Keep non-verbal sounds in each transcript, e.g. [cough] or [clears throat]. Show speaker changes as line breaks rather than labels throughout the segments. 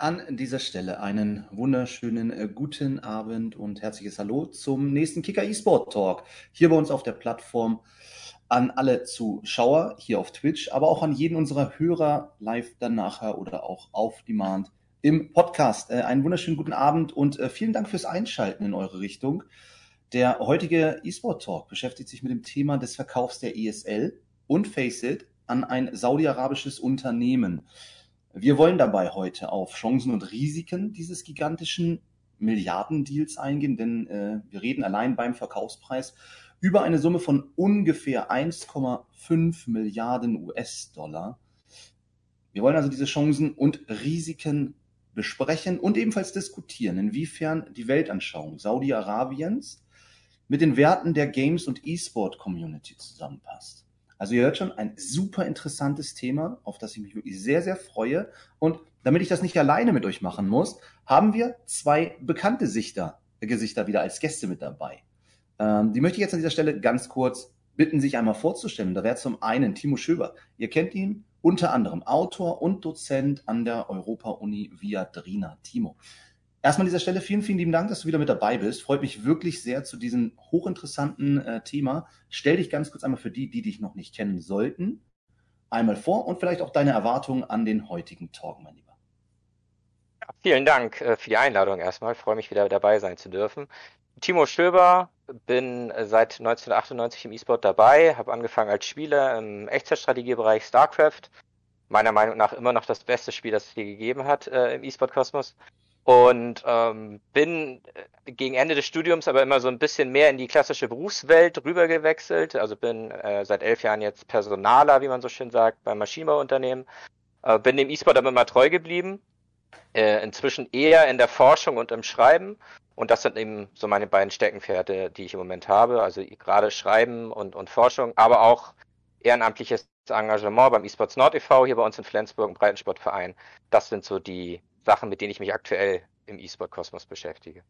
An dieser Stelle einen wunderschönen äh, guten Abend und herzliches Hallo zum nächsten Kicker eSport Talk. Hier bei uns auf der Plattform an alle Zuschauer hier auf Twitch, aber auch an jeden unserer Hörer live dann nachher oder auch auf Demand im Podcast. Äh, einen wunderschönen guten Abend und äh, vielen Dank fürs Einschalten in eure Richtung. Der heutige eSport Talk beschäftigt sich mit dem Thema des Verkaufs der ESL und Face It an ein saudi-arabisches Unternehmen. Wir wollen dabei heute auf Chancen und Risiken dieses gigantischen Milliardendeals eingehen, denn äh, wir reden allein beim Verkaufspreis über eine Summe von ungefähr 1,5 Milliarden US-Dollar. Wir wollen also diese Chancen und Risiken besprechen und ebenfalls diskutieren, inwiefern die Weltanschauung Saudi-Arabiens mit den Werten der Games- und E-Sport-Community zusammenpasst. Also ihr hört schon, ein super interessantes Thema, auf das ich mich wirklich sehr, sehr freue. Und damit ich das nicht alleine mit euch machen muss, haben wir zwei bekannte Sichter, äh, Gesichter wieder als Gäste mit dabei. Ähm, die möchte ich jetzt an dieser Stelle ganz kurz bitten, sich einmal vorzustellen. Da wäre zum einen Timo Schöber. Ihr kennt ihn unter anderem Autor und Dozent an der Europa-Uni Viadrina. Timo, Erstmal an dieser Stelle vielen, vielen lieben Dank, dass du wieder mit dabei bist. Freut mich wirklich sehr zu diesem hochinteressanten äh, Thema. Stell dich ganz kurz einmal für die, die dich noch nicht kennen sollten, einmal vor und vielleicht auch deine Erwartungen an den heutigen Talk, mein Lieber.
Ja, vielen Dank äh, für die Einladung erstmal. Freue mich wieder dabei sein zu dürfen. Timo Stöber, bin äh, seit 1998 im E-Sport dabei, habe angefangen als Spieler im Echtzeitstrategiebereich StarCraft. Meiner Meinung nach immer noch das beste Spiel, das es hier gegeben hat äh, im E-Sport-Kosmos. Und ähm, bin äh, gegen Ende des Studiums aber immer so ein bisschen mehr in die klassische Berufswelt rübergewechselt. Also bin äh, seit elf Jahren jetzt Personaler, wie man so schön sagt, beim Maschinenbauunternehmen. Äh, bin dem E-Sport aber immer treu geblieben. Äh, inzwischen eher in der Forschung und im Schreiben. Und das sind eben so meine beiden Steckenpferde, die ich im Moment habe. Also gerade Schreiben und, und Forschung, aber auch ehrenamtliches Engagement beim eSports Nord e.V. hier bei uns in Flensburg, im Breitensportverein. Das sind so die, Sachen, mit denen ich mich aktuell im E-Sport-Kosmos beschäftige.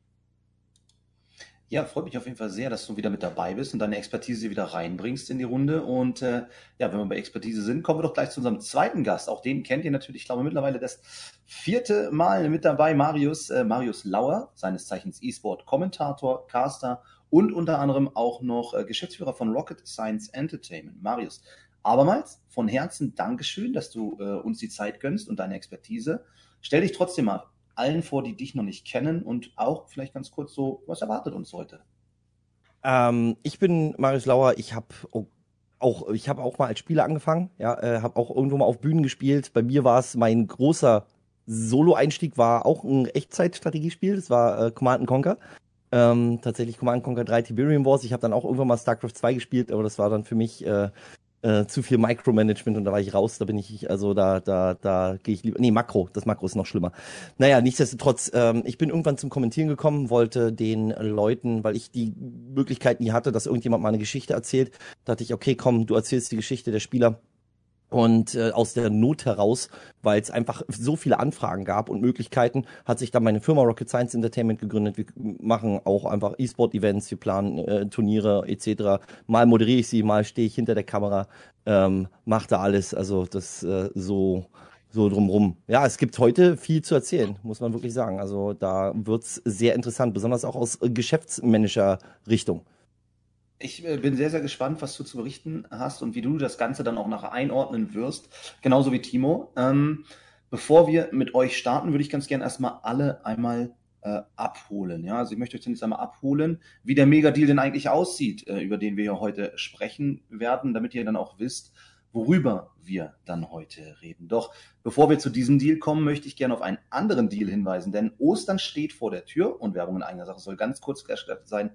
Ja, freut mich auf jeden Fall sehr, dass du wieder mit dabei bist und deine Expertise wieder reinbringst in die Runde. Und äh, ja, wenn wir bei Expertise sind, kommen wir doch gleich zu unserem zweiten Gast. Auch den kennt ihr natürlich, ich glaube, mittlerweile das vierte Mal mit dabei, Marius, äh, Marius Lauer, seines Zeichens E-Sport-Kommentator, Caster und unter anderem auch noch äh, Geschäftsführer von Rocket Science Entertainment. Marius, abermals von Herzen Dankeschön, dass du äh, uns die Zeit gönnst und deine Expertise. Stell dich trotzdem mal allen vor, die dich noch nicht kennen und auch vielleicht ganz kurz so, was erwartet uns heute?
Ähm, ich bin Marius Lauer, ich habe auch, ich habe auch mal als Spieler angefangen, ja, äh, habe auch irgendwo mal auf Bühnen gespielt. Bei mir war es mein großer Solo-Einstieg, war auch ein Echtzeitstrategiespiel, das war äh, Command Conquer. Ähm, tatsächlich Command Conquer 3 Tiberium Wars. Ich habe dann auch irgendwann mal StarCraft 2 gespielt, aber das war dann für mich äh, äh, zu viel Micromanagement und da war ich raus, da bin ich, also da, da, da gehe ich lieber. Nee, Makro, das Makro ist noch schlimmer. Naja, nichtsdestotrotz, ähm, ich bin irgendwann zum Kommentieren gekommen, wollte den Leuten, weil ich die Möglichkeit nie hatte, dass irgendjemand mal eine Geschichte erzählt, dachte ich, okay, komm, du erzählst die Geschichte der Spieler und äh, aus der Not heraus, weil es einfach so viele Anfragen gab und Möglichkeiten, hat sich dann meine Firma Rocket Science Entertainment gegründet. Wir machen auch einfach E-Sport-Events, wir planen äh, Turniere etc. Mal moderiere ich sie, mal stehe ich hinter der Kamera, ähm, mache da alles. Also das äh, so so drumrum. Ja, es gibt heute viel zu erzählen, muss man wirklich sagen. Also da wird's sehr interessant, besonders auch aus äh, Geschäftsmanager-Richtung.
Ich äh, bin sehr, sehr gespannt, was du zu berichten hast und wie du das Ganze dann auch nachher einordnen wirst. Genauso wie Timo. Ähm, bevor wir mit euch starten, würde ich ganz gerne erstmal alle einmal äh, abholen. Ja, also ich möchte euch zunächst einmal abholen, wie der Mega-Deal denn eigentlich aussieht, äh, über den wir hier heute sprechen werden, damit ihr dann auch wisst, worüber wir dann heute reden. Doch bevor wir zu diesem Deal kommen, möchte ich gerne auf einen anderen Deal hinweisen, denn Ostern steht vor der Tür und Werbung in eigener Sache soll ganz kurz sein.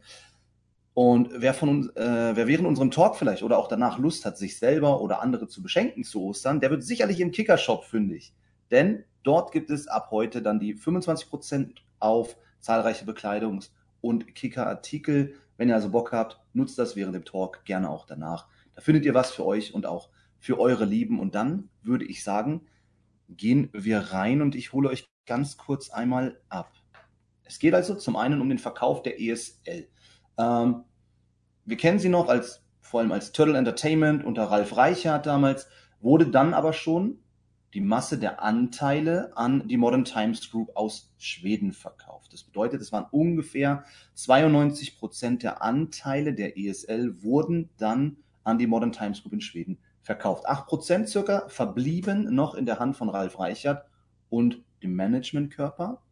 Und wer von uns, äh, wer während unserem Talk vielleicht oder auch danach Lust hat, sich selber oder andere zu beschenken zu Ostern, der wird sicherlich im Kickershop fündig. Denn dort gibt es ab heute dann die 25% auf zahlreiche Bekleidungs- und Kickerartikel. Wenn ihr also Bock habt, nutzt das während dem Talk, gerne auch danach. Da findet ihr was für euch und auch für eure Lieben. Und dann würde ich sagen, gehen wir rein und ich hole euch ganz kurz einmal ab. Es geht also zum einen um den Verkauf der ESL. Ähm, wir kennen sie noch als vor allem als Turtle Entertainment unter Ralf Reichert damals, wurde dann aber schon die Masse der Anteile an die Modern Times Group aus Schweden verkauft. Das bedeutet, es waren ungefähr 92 Prozent der Anteile der ESL wurden dann an die Modern Times Group in Schweden verkauft. Acht Prozent circa verblieben noch in der Hand von Ralf Reichert und dem Managementkörper,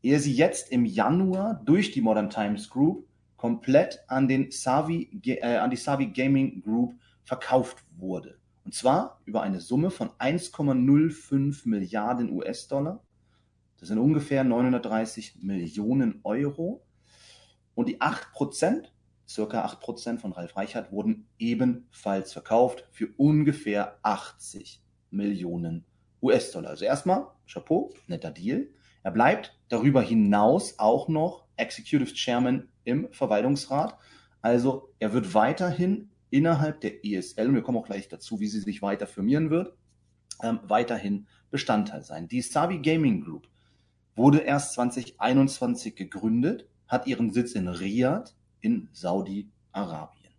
ehe sie jetzt im Januar durch die Modern Times Group komplett an, den Savi, äh, an die Savi Gaming Group verkauft wurde. Und zwar über eine Summe von 1,05 Milliarden US-Dollar. Das sind ungefähr 930 Millionen Euro. Und die 8 Prozent, circa 8 Prozent von Ralf Reichert, wurden ebenfalls verkauft für ungefähr 80 Millionen US-Dollar. Also erstmal, Chapeau, netter Deal. Er bleibt darüber hinaus auch noch Executive Chairman im Verwaltungsrat. Also er wird weiterhin innerhalb der ESL, und wir kommen auch gleich dazu, wie sie sich weiter firmieren wird, ähm, weiterhin Bestandteil sein. Die Savi Gaming Group wurde erst 2021 gegründet, hat ihren Sitz in Riyadh in Saudi-Arabien.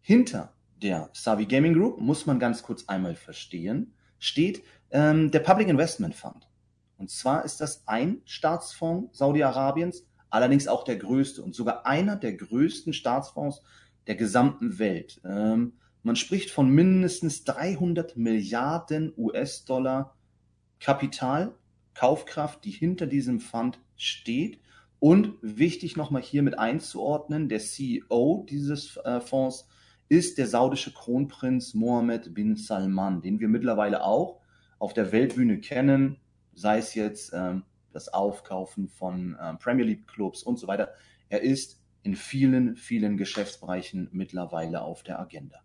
Hinter der Savi Gaming Group muss man ganz kurz einmal verstehen, steht ähm, der Public Investment Fund. Und zwar ist das ein Staatsfonds Saudi-Arabiens, allerdings auch der größte und sogar einer der größten Staatsfonds der gesamten Welt. Ähm, man spricht von mindestens 300 Milliarden US-Dollar Kapital, Kaufkraft, die hinter diesem Fund steht. Und wichtig nochmal hier mit einzuordnen, der CEO dieses äh, Fonds ist der saudische Kronprinz Mohammed bin Salman, den wir mittlerweile auch auf der Weltbühne kennen, sei es jetzt ähm, das Aufkaufen von ähm, Premier League Clubs und so weiter. Er ist in vielen, vielen Geschäftsbereichen mittlerweile auf der Agenda.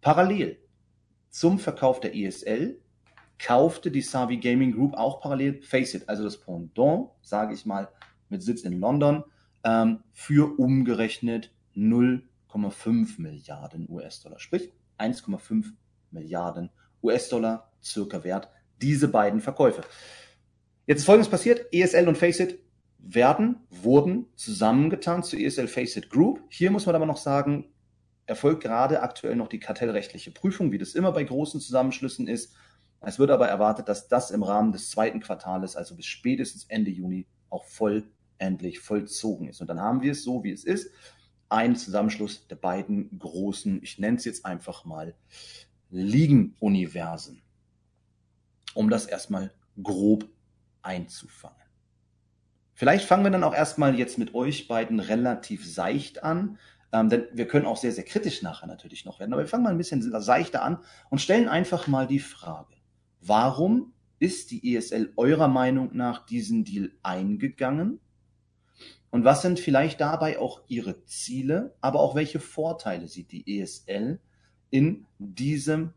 Parallel zum Verkauf der ESL kaufte die Savi Gaming Group auch parallel Faceit, also das Pendant, sage ich mal, mit Sitz in London, ähm, für umgerechnet 0,5 Milliarden US-Dollar, sprich 1,5 Milliarden US-Dollar circa wert, diese beiden Verkäufe. Jetzt ist Folgendes passiert, ESL und Faceit werden, wurden zusammengetan zur ESL Faceit Group. Hier muss man aber noch sagen, erfolgt gerade aktuell noch die kartellrechtliche Prüfung, wie das immer bei großen Zusammenschlüssen ist. Es wird aber erwartet, dass das im Rahmen des zweiten Quartales, also bis spätestens Ende Juni, auch vollendlich vollzogen ist. Und dann haben wir es so, wie es ist. Ein Zusammenschluss der beiden großen, ich nenne es jetzt einfach mal, Ligenuniversen. Um das erstmal grob einzufangen. Vielleicht fangen wir dann auch erstmal jetzt mit euch beiden relativ seicht an, ähm, denn wir können auch sehr, sehr kritisch nachher natürlich noch werden. Aber wir fangen mal ein bisschen seichter an und stellen einfach mal die Frage, warum ist die ESL eurer Meinung nach diesen Deal eingegangen? Und was sind vielleicht dabei auch ihre Ziele, aber auch welche Vorteile sieht die ESL in diesem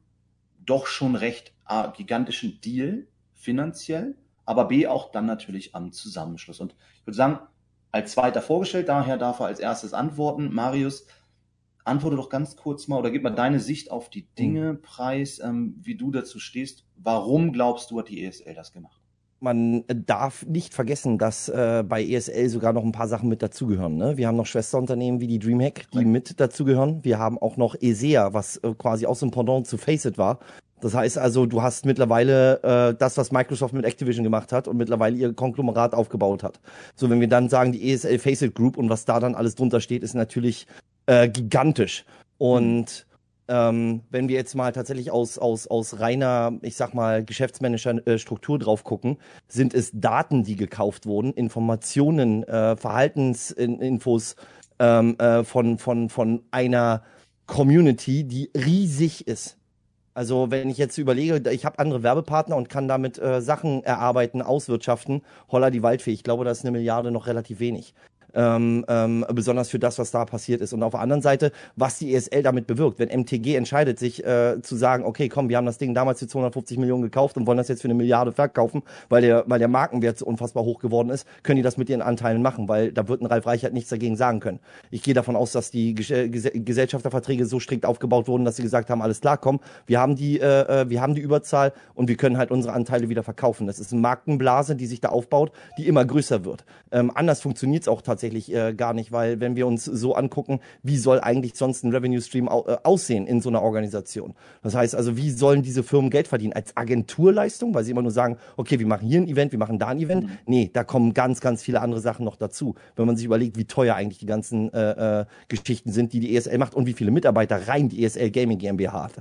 doch schon recht äh, gigantischen Deal finanziell aber B auch dann natürlich am Zusammenschluss. Und ich würde sagen, als zweiter vorgestellt, daher darf er als erstes antworten. Marius, antworte doch ganz kurz mal oder gib mal deine Sicht auf die Dinge mhm. preis, ähm, wie du dazu stehst. Warum glaubst du, hat die ESL das gemacht?
man darf nicht vergessen, dass äh, bei ESL sogar noch ein paar Sachen mit dazugehören. Ne? Wir haben noch Schwesterunternehmen wie die Dreamhack, die mit dazugehören. Wir haben auch noch ESEA, was äh, quasi aus dem Pendant zu Faceit war. Das heißt also, du hast mittlerweile äh, das, was Microsoft mit Activision gemacht hat und mittlerweile ihr Konglomerat aufgebaut hat. So, wenn wir dann sagen, die ESL Faceit Group und was da dann alles drunter steht, ist natürlich äh, gigantisch. Und ähm, wenn wir jetzt mal tatsächlich aus, aus, aus reiner, ich sag mal, Geschäftsmanager-Struktur drauf gucken, sind es Daten, die gekauft wurden, Informationen, äh, Verhaltensinfos ähm, äh, von, von, von einer Community, die riesig ist. Also wenn ich jetzt überlege, ich habe andere Werbepartner und kann damit äh, Sachen erarbeiten, auswirtschaften, holla die Waldfee. Ich glaube, da ist eine Milliarde noch relativ wenig ähm, ähm, besonders für das, was da passiert ist. Und auf der anderen Seite, was die ESL damit bewirkt. Wenn MTG entscheidet, sich äh, zu sagen, okay, komm, wir haben das Ding damals für 250 Millionen gekauft und wollen das jetzt für eine Milliarde verkaufen, weil der, weil der Markenwert so unfassbar hoch geworden ist, können die das mit ihren Anteilen machen, weil da wird ein Ralf Reichert nichts dagegen sagen können. Ich gehe davon aus, dass die Ges Gesellschafterverträge so strikt aufgebaut wurden, dass sie gesagt haben, alles klar, komm, wir haben die, äh, äh, wir haben die Überzahl und wir können halt unsere Anteile wieder verkaufen. Das ist eine Markenblase, die sich da aufbaut, die immer größer wird. Ähm, anders funktioniert es auch tatsächlich tatsächlich äh, gar nicht, weil wenn wir uns so angucken, wie soll eigentlich sonst ein Revenue Stream au äh, aussehen in so einer Organisation? Das heißt also, wie sollen diese Firmen Geld verdienen? Als Agenturleistung, weil sie immer nur sagen, okay, wir machen hier ein Event, wir machen da ein Event. Mhm. Nee, da kommen ganz, ganz viele andere Sachen noch dazu. Wenn man sich überlegt, wie teuer eigentlich die ganzen äh, äh, Geschichten sind, die die ESL macht und wie viele Mitarbeiter rein die ESL Gaming GmbH hat.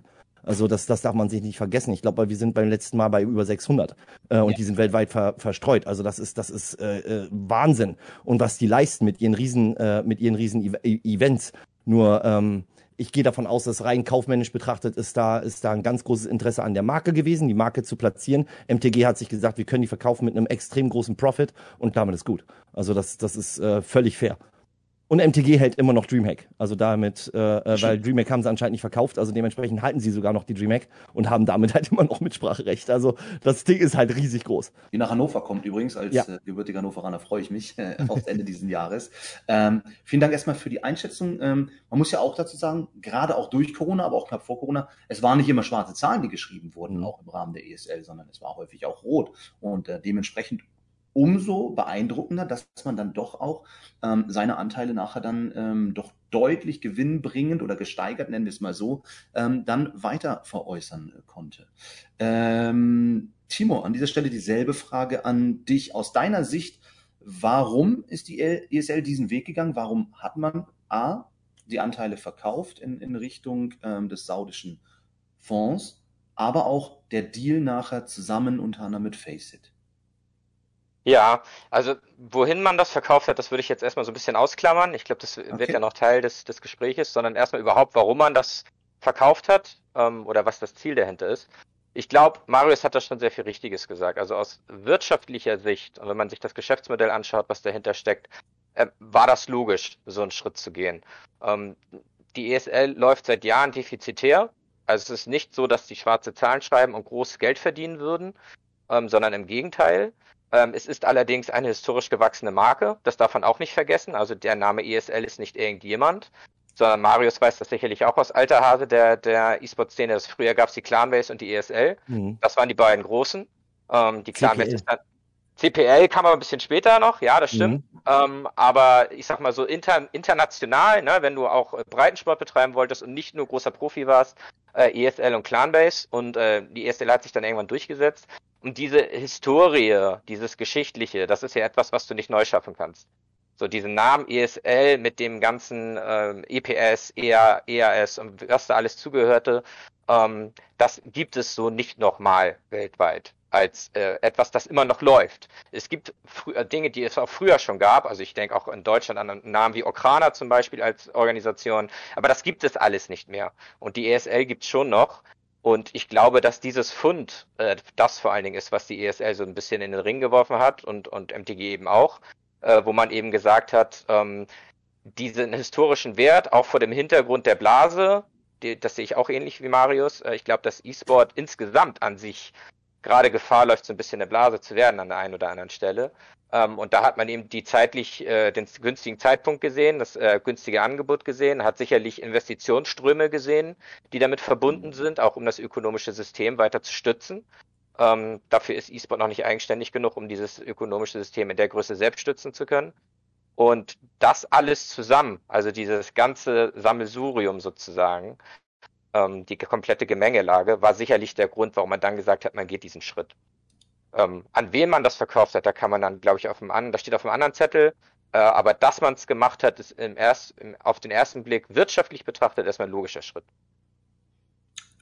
Also das, das darf man sich nicht vergessen. Ich glaube, wir sind beim letzten Mal bei über 600 äh, und ja. die sind weltweit ver, verstreut. Also das ist das ist äh, äh, Wahnsinn. Und was die leisten mit ihren riesen äh, mit ihren riesen e Events. Nur ähm, ich gehe davon aus, dass rein kaufmännisch betrachtet ist da, ist da ein ganz großes Interesse an der Marke gewesen, die Marke zu platzieren. MTG hat sich gesagt, wir können die verkaufen mit einem extrem großen Profit und damit ist gut. Also das, das ist äh, völlig fair. Und MTG hält immer noch Dreamhack. Also damit, äh, äh weil Dreamhack haben sie anscheinend nicht verkauft, also dementsprechend halten sie sogar noch die Dreamhack und haben damit halt immer noch Mitspracherecht. Also das Ding ist halt riesig groß.
Die nach Hannover kommt übrigens, als ja. äh, gebürtiger Hannoveraner freue ich mich [laughs] äh, aufs Ende dieses Jahres. Ähm, vielen Dank erstmal für die Einschätzung. Ähm, man muss ja auch dazu sagen, gerade auch durch Corona, aber auch knapp vor Corona, es waren nicht immer schwarze Zahlen, die geschrieben wurden, mhm. auch im Rahmen der ESL, sondern es war häufig auch rot. Und äh, dementsprechend umso beeindruckender, dass man dann doch auch ähm, seine Anteile nachher dann ähm, doch deutlich gewinnbringend oder gesteigert, nennen wir es mal so, ähm, dann weiter veräußern äh, konnte. Ähm, Timo, an dieser Stelle dieselbe Frage an dich. Aus deiner Sicht, warum ist die ESL diesen Weg gegangen? Warum hat man A, die Anteile verkauft in, in Richtung ähm, des saudischen Fonds, aber auch der Deal nachher zusammen unter anderem mit Faceit?
Ja, also wohin man das verkauft hat, das würde ich jetzt erstmal so ein bisschen ausklammern. Ich glaube, das wird okay. ja noch Teil des, des Gespräches, sondern erstmal überhaupt, warum man das verkauft hat ähm, oder was das Ziel dahinter ist. Ich glaube, Marius hat da schon sehr viel Richtiges gesagt. Also aus wirtschaftlicher Sicht, und wenn man sich das Geschäftsmodell anschaut, was dahinter steckt, äh, war das logisch, so einen Schritt zu gehen. Ähm, die ESL läuft seit Jahren defizitär. Also es ist nicht so, dass die schwarze Zahlen schreiben und großes Geld verdienen würden, ähm, sondern im Gegenteil. Ähm, es ist allerdings eine historisch gewachsene Marke, das darf man auch nicht vergessen. Also der Name ESL ist nicht irgendjemand, sondern Marius weiß das sicherlich auch aus alter Hase der, der E-Sport-Szene. Früher gab es die Clanbase und die ESL. Mhm. Das waren die beiden großen. Ähm, die Clanbase ist dann, CPL kam aber ein bisschen später noch, ja, das stimmt. Mhm. Ähm, aber ich sag mal so inter, international, ne, wenn du auch äh, Breitensport betreiben wolltest und nicht nur großer Profi warst, äh, ESL und Clanbase und äh, die ESL hat sich dann irgendwann durchgesetzt. Und diese Historie, dieses Geschichtliche, das ist ja etwas, was du nicht neu schaffen kannst. So diesen Namen ESL mit dem ganzen äh, EPS, EA, EAS und was da alles zugehörte, ähm, das gibt es so nicht nochmal weltweit als äh, etwas, das immer noch läuft. Es gibt äh, Dinge, die es auch früher schon gab, also ich denke auch in Deutschland an Namen wie Okrana zum Beispiel als Organisation, aber das gibt es alles nicht mehr. Und die ESL gibt es schon noch. Und ich glaube, dass dieses Fund äh, das vor allen Dingen ist, was die ESL so ein bisschen in den Ring geworfen hat und, und MTG eben auch, äh, wo man eben gesagt hat, ähm, diesen historischen Wert, auch vor dem Hintergrund der Blase, die, das sehe ich auch ähnlich wie Marius. Äh, ich glaube, dass E-Sport insgesamt an sich gerade Gefahr läuft, so ein bisschen eine Blase zu werden an der einen oder anderen Stelle. Ähm, und da hat man eben die zeitlich, äh, den günstigen Zeitpunkt gesehen, das äh, günstige Angebot gesehen, hat sicherlich Investitionsströme gesehen, die damit verbunden sind, auch um das ökonomische System weiter zu stützen. Ähm, dafür ist E-Sport noch nicht eigenständig genug, um dieses ökonomische System in der Größe selbst stützen zu können. Und das alles zusammen, also dieses ganze Sammelsurium sozusagen, ähm, die komplette Gemengelage, war sicherlich der Grund, warum man dann gesagt hat, man geht diesen Schritt. Ähm, an wen man das verkauft hat, da kann man dann, glaube ich, auf dem anderen, da steht auf dem anderen Zettel, äh, aber dass man es gemacht hat, ist im erst, im, auf den ersten Blick wirtschaftlich betrachtet erstmal ein logischer Schritt.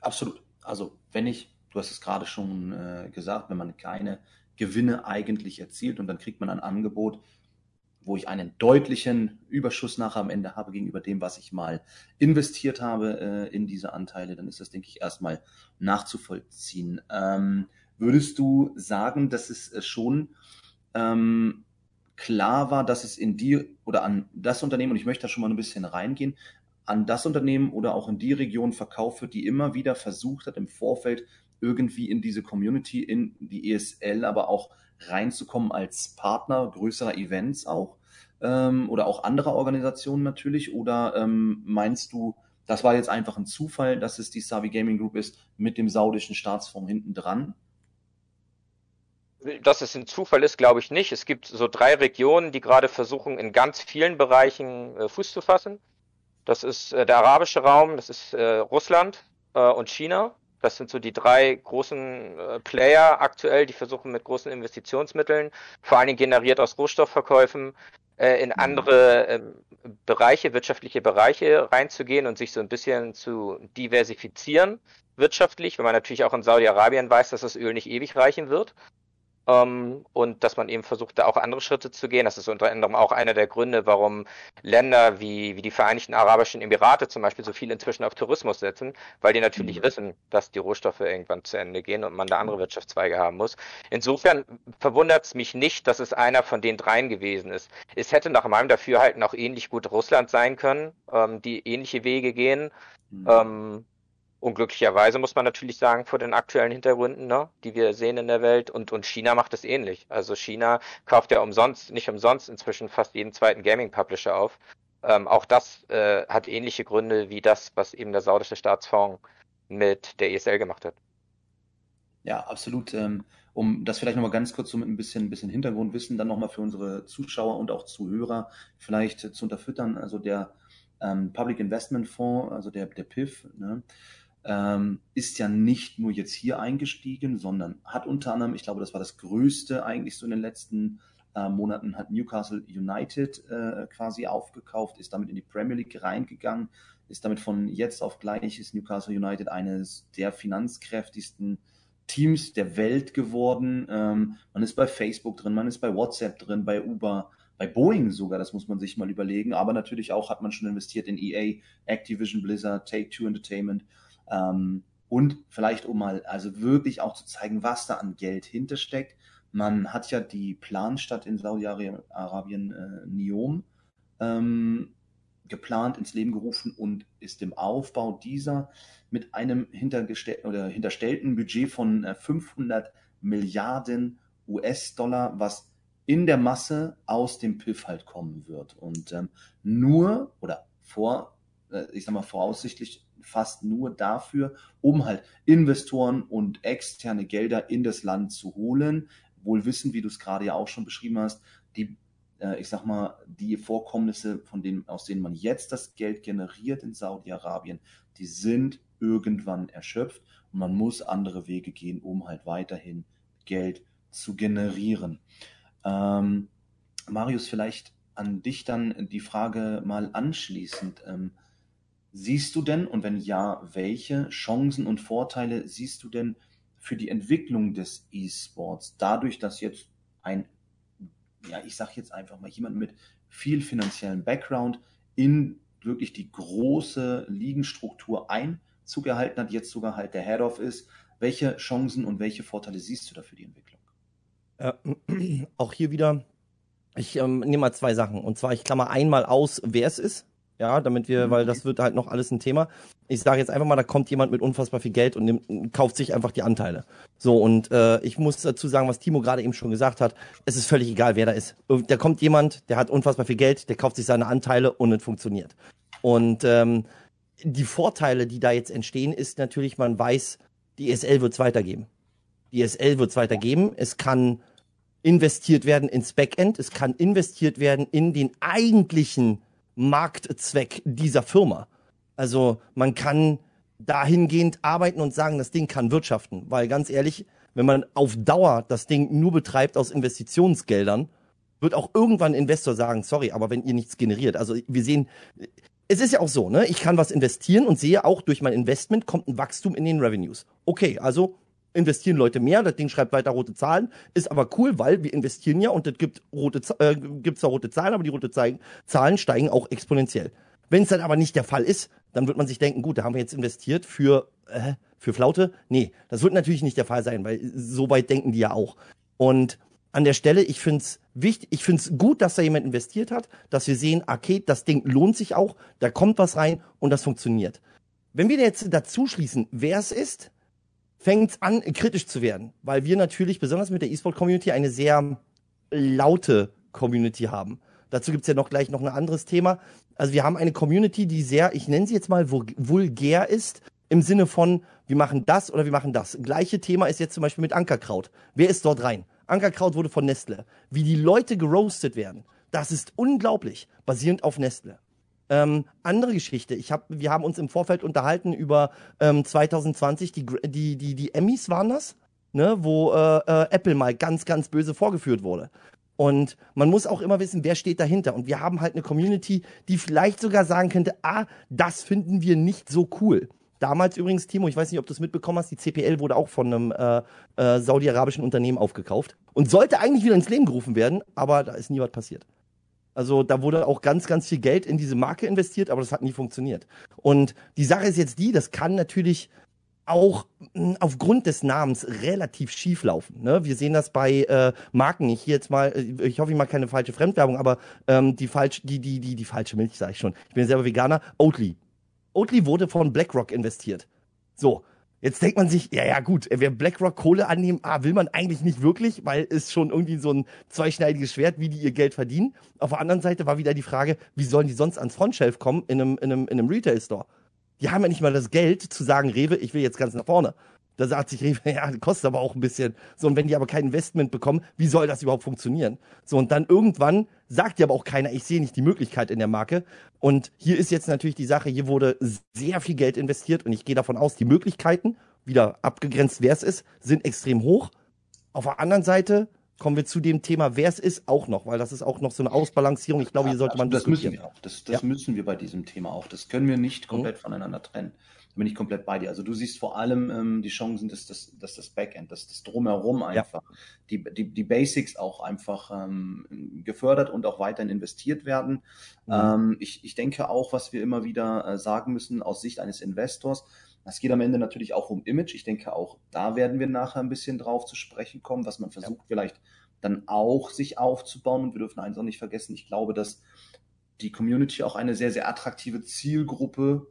Absolut. Also wenn ich, du hast es gerade schon äh, gesagt, wenn man keine Gewinne eigentlich erzielt und dann kriegt man ein Angebot, wo ich einen deutlichen Überschuss nachher am Ende habe gegenüber dem, was ich mal investiert habe äh, in diese Anteile, dann ist das, denke ich, erstmal nachzuvollziehen. Ähm, würdest du sagen, dass es äh, schon ähm, klar war, dass es in die oder an das Unternehmen, und ich möchte da schon mal ein bisschen reingehen, an das Unternehmen oder auch in die Region verkauft wird, die immer wieder versucht hat, im Vorfeld irgendwie in diese Community, in die ESL, aber auch reinzukommen als Partner größerer Events auch ähm, oder auch anderer Organisationen natürlich? Oder ähm, meinst du, das war jetzt einfach ein Zufall, dass es die Savi Gaming Group ist mit dem saudischen Staatsfonds hinten dran?
Dass es ein Zufall ist, glaube ich nicht. Es gibt so drei Regionen, die gerade versuchen, in ganz vielen Bereichen äh, Fuß zu fassen. Das ist äh, der arabische Raum, das ist äh, Russland äh, und China. Das sind so die drei großen äh, Player aktuell, die versuchen mit großen Investitionsmitteln, vor allen Dingen generiert aus Rohstoffverkäufen, äh, in mhm. andere ähm, Bereiche, wirtschaftliche Bereiche reinzugehen und sich so ein bisschen zu diversifizieren wirtschaftlich, wenn man natürlich auch in Saudi-Arabien weiß, dass das Öl nicht ewig reichen wird. Ähm, und dass man eben versucht, da auch andere Schritte zu gehen. Das ist unter anderem auch einer der Gründe, warum Länder wie, wie die Vereinigten Arabischen Emirate zum Beispiel so viel inzwischen auf Tourismus setzen, weil die natürlich mhm. wissen, dass die Rohstoffe irgendwann zu Ende gehen und man da andere Wirtschaftszweige haben muss. Insofern verwundert es mich nicht, dass es einer von den dreien gewesen ist. Es hätte nach meinem Dafürhalten auch ähnlich gut Russland sein können, ähm, die ähnliche Wege gehen. Mhm. Ähm, Unglücklicherweise muss man natürlich sagen, vor den aktuellen Hintergründen, ne, die wir sehen in der Welt. Und, und China macht es ähnlich. Also China kauft ja umsonst, nicht umsonst inzwischen fast jeden zweiten Gaming-Publisher auf. Ähm, auch das äh, hat ähnliche Gründe wie das, was eben der saudische Staatsfonds mit der ESL gemacht hat.
Ja, absolut. Ähm, um das vielleicht nochmal ganz kurz so mit ein bisschen, bisschen Hintergrundwissen dann nochmal für unsere Zuschauer und auch Zuhörer vielleicht zu unterfüttern. Also der ähm, Public Investment Fonds, also der, der PIF, ne, ähm, ist ja nicht nur jetzt hier eingestiegen, sondern hat unter anderem, ich glaube, das war das Größte eigentlich so in den letzten äh, Monaten, hat Newcastle United äh, quasi aufgekauft, ist damit in die Premier League reingegangen, ist damit von jetzt auf gleich, ist Newcastle United eines der finanzkräftigsten Teams der Welt geworden. Ähm, man ist bei Facebook drin, man ist bei WhatsApp drin, bei Uber, bei Boeing sogar, das muss man sich mal überlegen. Aber natürlich auch hat man schon investiert in EA, Activision Blizzard, Take-Two Entertainment. Ähm, und vielleicht, um mal also wirklich auch zu zeigen, was da an Geld hintersteckt. Man hat ja die Planstadt in Saudi-Arabien, äh, Niom, ähm, geplant, ins Leben gerufen und ist im Aufbau dieser mit einem hinterstellten Budget von äh, 500 Milliarden US-Dollar, was in der Masse aus dem PIF halt kommen wird. Und ähm, nur oder vor, äh, ich sag mal voraussichtlich fast nur dafür, um halt Investoren und externe Gelder in das Land zu holen. Wohl wissen, wie du es gerade ja auch schon beschrieben hast, die, äh, ich sag mal, die Vorkommnisse, von denen, aus denen man jetzt das Geld generiert in Saudi-Arabien, die sind irgendwann erschöpft und man muss andere Wege gehen, um halt weiterhin Geld zu generieren. Ähm, Marius, vielleicht an dich dann die Frage mal anschließend. Ähm, Siehst du denn, und wenn ja, welche Chancen und Vorteile siehst du denn für die Entwicklung des E-Sports, dadurch, dass jetzt ein, ja, ich sag jetzt einfach mal jemand mit viel finanziellen Background in wirklich die große Ligenstruktur Einzug erhalten hat, jetzt sogar halt der Head-Off ist. Welche Chancen und welche Vorteile siehst du da für die Entwicklung?
Äh, [clears throat] auch hier wieder, ich ähm, nehme mal zwei Sachen. Und zwar, ich klammer einmal aus, wer es ist ja, damit wir, weil das wird halt noch alles ein Thema. Ich sage jetzt einfach mal, da kommt jemand mit unfassbar viel Geld und nimmt, kauft sich einfach die Anteile. So, und äh, ich muss dazu sagen, was Timo gerade eben schon gesagt hat, es ist völlig egal, wer da ist. Da kommt jemand, der hat unfassbar viel Geld, der kauft sich seine Anteile und es funktioniert. Und ähm, die Vorteile, die da jetzt entstehen, ist natürlich, man weiß, die SL wird es weitergeben. Die SL wird es weitergeben. Es kann investiert werden ins Backend, es kann investiert werden in den eigentlichen Marktzweck dieser Firma. Also man kann dahingehend arbeiten und sagen, das Ding kann wirtschaften. Weil ganz ehrlich, wenn man auf Dauer das Ding nur betreibt aus Investitionsgeldern, wird auch irgendwann ein Investor sagen, sorry, aber wenn ihr nichts generiert. Also wir sehen, es ist ja auch so, ne? Ich kann was investieren und sehe auch durch mein Investment kommt ein Wachstum in den Revenues. Okay, also investieren Leute mehr, das Ding schreibt weiter rote Zahlen, ist aber cool, weil wir investieren ja und das gibt rote, äh, gibt's zwar rote Zahlen, aber die rote Zahlen steigen auch exponentiell. Wenn es dann aber nicht der Fall ist, dann wird man sich denken, gut, da haben wir jetzt investiert für, äh, für Flaute. Nee, das wird natürlich nicht der Fall sein, weil so weit denken die ja auch. Und an der Stelle, ich find's wichtig, ich find's gut, dass da jemand investiert hat, dass wir sehen, okay, das Ding lohnt sich auch, da kommt was rein und das funktioniert. Wenn wir jetzt dazu schließen, wer es ist, fängt an, kritisch zu werden, weil wir natürlich, besonders mit der E-Sport-Community, eine sehr laute Community haben. Dazu gibt's ja noch gleich noch ein anderes Thema. Also wir haben eine Community, die sehr, ich nenne sie jetzt mal vulgär ist, im Sinne von, wir machen das oder wir machen das. Gleiche Thema ist jetzt zum Beispiel mit Ankerkraut. Wer ist dort rein? Ankerkraut wurde von Nestle. Wie die Leute geroastet werden, das ist unglaublich, basierend auf Nestle. Ähm, andere Geschichte. Ich hab, wir haben uns im Vorfeld unterhalten über ähm, 2020, die, die, die, die Emmys waren das, ne, wo äh, äh, Apple mal ganz, ganz böse vorgeführt wurde. Und man muss auch immer wissen, wer steht dahinter. Und wir haben halt eine Community, die vielleicht sogar sagen könnte, ah, das finden wir nicht so cool. Damals übrigens, Timo, ich weiß nicht, ob du es mitbekommen hast, die CPL wurde auch von einem äh, äh, saudi-arabischen Unternehmen aufgekauft und sollte eigentlich wieder ins Leben gerufen werden, aber da ist nie was passiert. Also da wurde auch ganz, ganz viel Geld in diese Marke investiert, aber das hat nie funktioniert. Und die Sache ist jetzt die, das kann natürlich auch hm, aufgrund des Namens relativ schief laufen. Ne? Wir sehen das bei äh, Marken. Ich jetzt mal, äh, ich hoffe, ich mache keine falsche Fremdwerbung, aber ähm, die falsch, die die die die falsche Milch sage ich schon. Ich bin selber Veganer. Oatly. Oatly wurde von BlackRock investiert. So, Jetzt denkt man sich, ja, ja, gut, wer BlackRock Kohle annehmen, ah, will man eigentlich nicht wirklich, weil es schon irgendwie so ein zweischneidiges Schwert, wie die ihr Geld verdienen. Auf der anderen Seite war wieder die Frage, wie sollen die sonst ans Frontshelf kommen in einem, in einem, in einem Retail-Store? Die haben ja nicht mal das Geld zu sagen, Rewe, ich will jetzt ganz nach vorne. Da sagt sich Rewe, [laughs] ja, kostet aber auch ein bisschen. So, und wenn die aber kein Investment bekommen, wie soll das überhaupt funktionieren? So, und dann irgendwann sagt dir aber auch keiner, ich sehe nicht die Möglichkeit in der Marke. Und hier ist jetzt natürlich die Sache, hier wurde sehr viel Geld investiert und ich gehe davon aus, die Möglichkeiten, wieder abgegrenzt, wer es ist, sind extrem hoch. Auf der anderen Seite kommen wir zu dem Thema, wer es ist, auch noch, weil das ist auch noch so eine Ausbalancierung. Ich glaube, hier sollte man
das müssen wir auch. Das, das ja. müssen wir bei diesem Thema auch. Das können wir nicht komplett mhm. voneinander trennen bin ich komplett bei dir. Also du siehst vor allem ähm, die Chancen, dass das, dass das Backend, dass das drumherum einfach, ja. die, die, die Basics auch einfach ähm, gefördert und auch weiterhin investiert werden. Mhm. Ähm, ich, ich denke auch, was wir immer wieder äh, sagen müssen aus Sicht eines Investors, es geht am Ende natürlich auch um Image. Ich denke auch, da werden wir nachher ein bisschen drauf zu sprechen kommen, was man versucht ja. vielleicht dann auch sich aufzubauen. Und wir dürfen eins auch nicht vergessen, ich glaube, dass die Community auch eine sehr, sehr attraktive Zielgruppe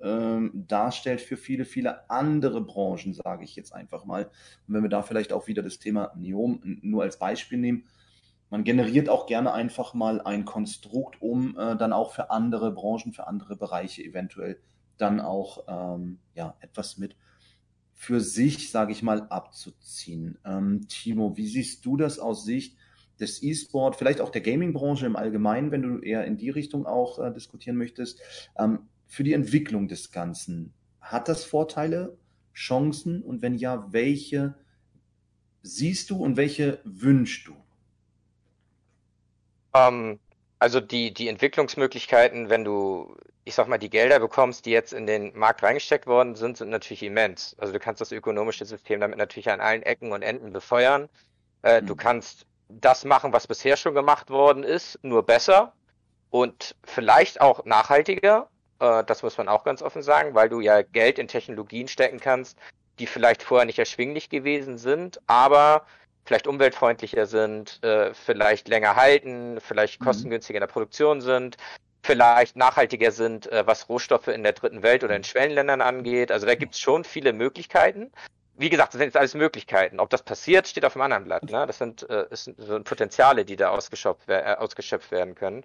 ähm, darstellt für viele, viele andere Branchen, sage ich jetzt einfach mal. Und wenn wir da vielleicht auch wieder das Thema Neom nur als Beispiel nehmen, man generiert auch gerne einfach mal ein Konstrukt, um äh, dann auch für andere Branchen, für andere Bereiche eventuell dann auch ähm, ja, etwas mit für sich, sage ich mal, abzuziehen. Ähm, Timo, wie siehst du das aus Sicht des E-Sport, vielleicht auch der Gaming-Branche im Allgemeinen, wenn du eher in die Richtung auch äh, diskutieren möchtest? Ähm, für die Entwicklung des Ganzen. Hat das Vorteile, Chancen und wenn ja, welche siehst du und welche wünschst du?
Ähm, also die, die Entwicklungsmöglichkeiten, wenn du, ich sag mal, die Gelder bekommst, die jetzt in den Markt reingesteckt worden sind, sind natürlich immens. Also du kannst das ökonomische System damit natürlich an allen Ecken und Enden befeuern. Äh, mhm. Du kannst das machen, was bisher schon gemacht worden ist, nur besser und vielleicht auch nachhaltiger. Äh, das muss man auch ganz offen sagen, weil du ja Geld in Technologien stecken kannst, die vielleicht vorher nicht erschwinglich gewesen sind, aber vielleicht umweltfreundlicher sind, äh, vielleicht länger halten, vielleicht mhm. kostengünstiger in der Produktion sind, vielleicht nachhaltiger sind, äh, was Rohstoffe in der dritten Welt oder in Schwellenländern angeht. Also da gibt es schon viele Möglichkeiten. Wie gesagt, das sind jetzt alles Möglichkeiten. Ob das passiert, steht auf dem anderen Blatt. Ne? Das sind, äh, sind Potenziale, die da ausgeschöpft, äh, ausgeschöpft werden können.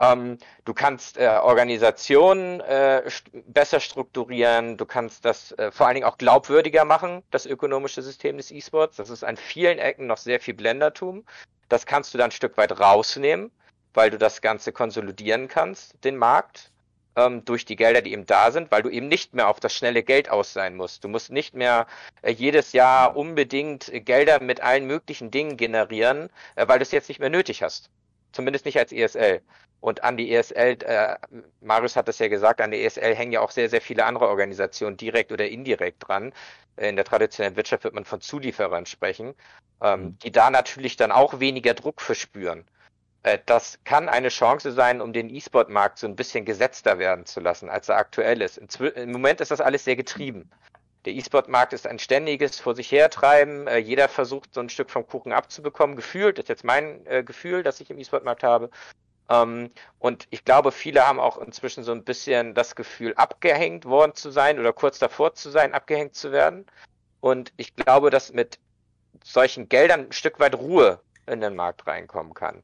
Ähm, du kannst äh, Organisationen äh, st besser strukturieren, du kannst das äh, vor allen Dingen auch glaubwürdiger machen, das ökonomische System des E-Sports. Das ist an vielen Ecken noch sehr viel Blendertum. Das kannst du dann ein Stück weit rausnehmen, weil du das Ganze konsolidieren kannst, den Markt, ähm, durch die Gelder, die eben da sind, weil du eben nicht mehr auf das schnelle Geld aus sein musst. Du musst nicht mehr äh, jedes Jahr unbedingt Gelder mit allen möglichen Dingen generieren, äh, weil du es jetzt nicht mehr nötig hast. Zumindest nicht als ESL. Und an die ESL, äh, Marius hat das ja gesagt, an die ESL hängen ja auch sehr, sehr viele andere Organisationen direkt oder indirekt dran. In der traditionellen Wirtschaft wird man von Zulieferern sprechen, ähm, mhm. die da natürlich dann auch weniger Druck verspüren. Äh, das kann eine Chance sein, um den E-Sport-Markt so ein bisschen gesetzter werden zu lassen, als er aktuell ist. Im Moment ist das alles sehr getrieben. Der E-Sport-Markt ist ein ständiges vor sich hertreiben. Äh, jeder versucht, so ein Stück vom Kuchen abzubekommen. Gefühlt, das ist jetzt mein äh, Gefühl, das ich im E-Sport-Markt habe. Ähm, und ich glaube, viele haben auch inzwischen so ein bisschen das Gefühl, abgehängt worden zu sein oder kurz davor zu sein, abgehängt zu werden. Und ich glaube, dass mit solchen Geldern ein Stück weit Ruhe in den Markt reinkommen kann.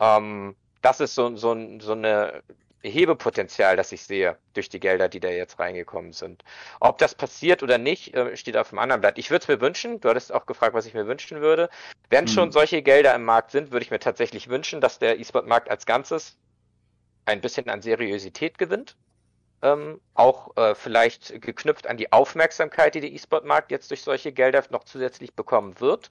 Ähm, das ist so, so, so eine Hebepotenzial, das ich sehe durch die Gelder, die da jetzt reingekommen sind. Ob das passiert oder nicht, äh, steht auf dem anderen Blatt. Ich würde es mir wünschen, du hattest auch gefragt, was ich mir wünschen würde. Wenn hm. schon solche Gelder im Markt sind, würde ich mir tatsächlich wünschen, dass der E-Sport-Markt als Ganzes ein bisschen an Seriosität gewinnt. Ähm, auch äh, vielleicht geknüpft an die Aufmerksamkeit, die der E-Sport-Markt jetzt durch solche Gelder noch zusätzlich bekommen wird.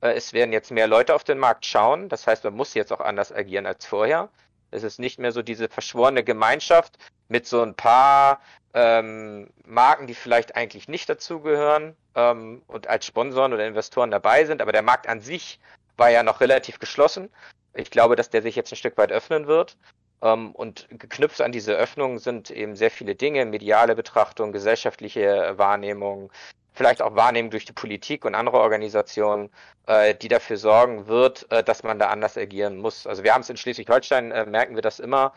Äh, es werden jetzt mehr Leute auf den Markt schauen. Das heißt, man muss jetzt auch anders agieren als vorher. Es ist nicht mehr so diese verschworene Gemeinschaft mit so ein paar ähm, Marken, die vielleicht eigentlich nicht dazugehören ähm, und als Sponsoren oder Investoren dabei sind. Aber der Markt an sich war ja noch relativ geschlossen. Ich glaube, dass der sich jetzt ein Stück weit öffnen wird. Ähm, und geknüpft an diese Öffnung sind eben sehr viele Dinge, mediale Betrachtung, gesellschaftliche Wahrnehmung, vielleicht auch Wahrnehmung durch die Politik und andere Organisationen, äh, die dafür sorgen wird, äh, dass man da anders agieren muss. Also wir haben es in Schleswig-Holstein, äh, merken wir das immer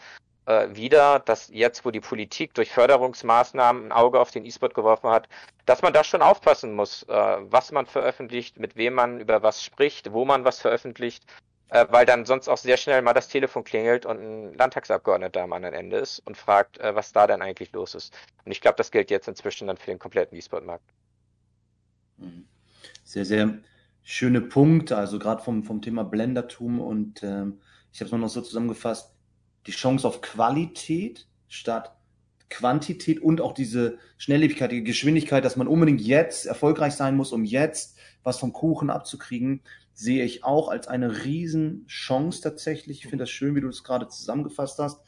äh, wieder, dass jetzt, wo die Politik durch Förderungsmaßnahmen ein Auge auf den E-Sport geworfen hat, dass man da schon aufpassen muss, äh, was man veröffentlicht, mit wem man über was spricht, wo man was veröffentlicht äh, weil dann sonst auch sehr schnell mal das Telefon klingelt und ein Landtagsabgeordneter am anderen Ende ist und fragt, äh, was da denn eigentlich los ist. Und ich glaube, das gilt jetzt inzwischen dann für den kompletten E-Sport-Markt.
Sehr, sehr schöne Punkte, also gerade vom, vom Thema Blendertum und ähm, ich habe es noch so zusammengefasst, die Chance auf Qualität statt Quantität und auch diese Schnelllebigkeit, die Geschwindigkeit, dass man unbedingt jetzt erfolgreich sein muss, um jetzt was vom Kuchen abzukriegen, sehe ich auch als eine Riesenchance tatsächlich. Ich finde das schön, wie du das gerade zusammengefasst hast.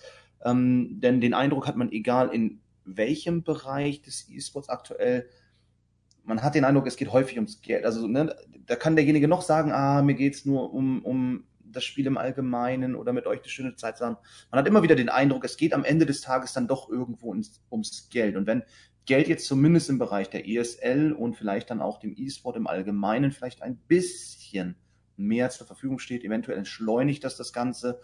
Ähm, denn den Eindruck hat man, egal in welchem Bereich des E-Sports aktuell, man hat den Eindruck, es geht häufig ums Geld. Also ne, da kann derjenige noch sagen, ah, mir geht's nur um, um das Spiel im Allgemeinen oder mit euch eine schöne Zeit zu haben. Man hat immer wieder den Eindruck, es geht am Ende des Tages dann doch irgendwo ins, ums Geld. Und wenn Geld jetzt zumindest im Bereich der ESL und vielleicht dann auch dem E-Sport im Allgemeinen vielleicht ein bisschen mehr zur Verfügung steht. Eventuell entschleunigt das das Ganze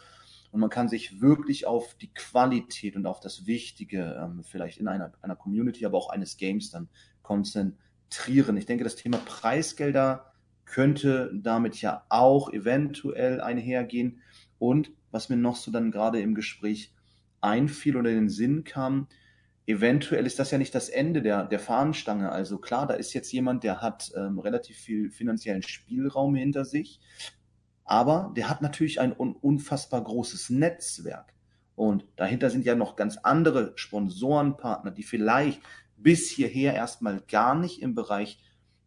und man kann sich wirklich auf die Qualität und auf das Wichtige ähm, vielleicht in einer, einer Community, aber auch eines Games dann konzentrieren. Ich denke, das Thema Preisgelder könnte damit ja auch eventuell einhergehen. Und was mir noch so dann gerade im Gespräch einfiel oder in den Sinn kam, eventuell ist das ja nicht das Ende der, der Fahnenstange. Also klar, da ist jetzt jemand, der hat ähm, relativ viel finanziellen Spielraum hinter sich, aber der hat natürlich ein un unfassbar großes Netzwerk. Und dahinter sind ja noch ganz andere Sponsorenpartner, die vielleicht bis hierher erstmal gar nicht im Bereich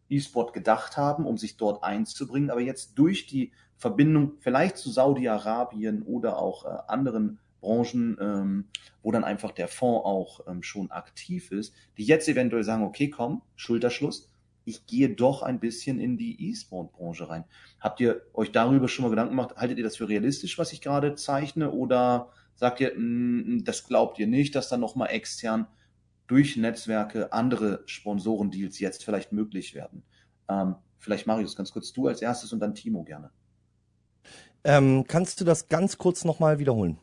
E-Sport gedacht haben, um sich dort einzubringen, aber jetzt durch die Verbindung vielleicht zu Saudi-Arabien oder auch äh, anderen Branchen, ähm, wo dann einfach der Fonds auch ähm, schon aktiv ist, die jetzt eventuell sagen, okay, komm, Schulterschluss, ich gehe doch ein bisschen in die E-Sport-Branche rein. Habt ihr euch darüber schon mal Gedanken gemacht? Haltet ihr das für realistisch, was ich gerade zeichne? Oder sagt ihr, mh, mm, das glaubt ihr nicht, dass dann nochmal extern durch Netzwerke andere Sponsorendeals jetzt vielleicht möglich werden? Ähm, vielleicht Marius, ganz kurz du als erstes und dann Timo gerne.
Ähm, kannst du das ganz kurz nochmal wiederholen?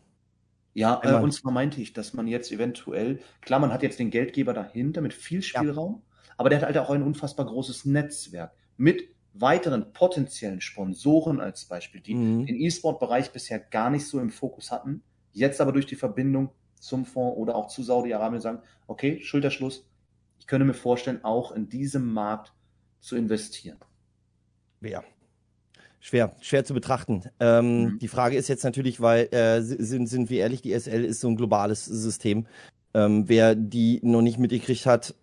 Ja, äh, und zwar meinte ich, dass man jetzt eventuell, klar, man hat jetzt den Geldgeber dahinter mit viel Spielraum, ja. aber der hat halt auch ein unfassbar großes Netzwerk mit weiteren potenziellen Sponsoren als Beispiel, die mhm. den E-Sport-Bereich bisher gar nicht so im Fokus hatten, jetzt aber durch die Verbindung zum Fonds oder auch zu Saudi-Arabien sagen, okay, Schulterschluss, ich könnte mir vorstellen, auch in diesem Markt zu investieren.
Ja, Schwer, schwer zu betrachten. Ähm, mhm. Die Frage ist jetzt natürlich, weil äh, sind, sind wir ehrlich, die SL ist so ein globales System. Ähm, wer die noch nicht mitgekriegt hat,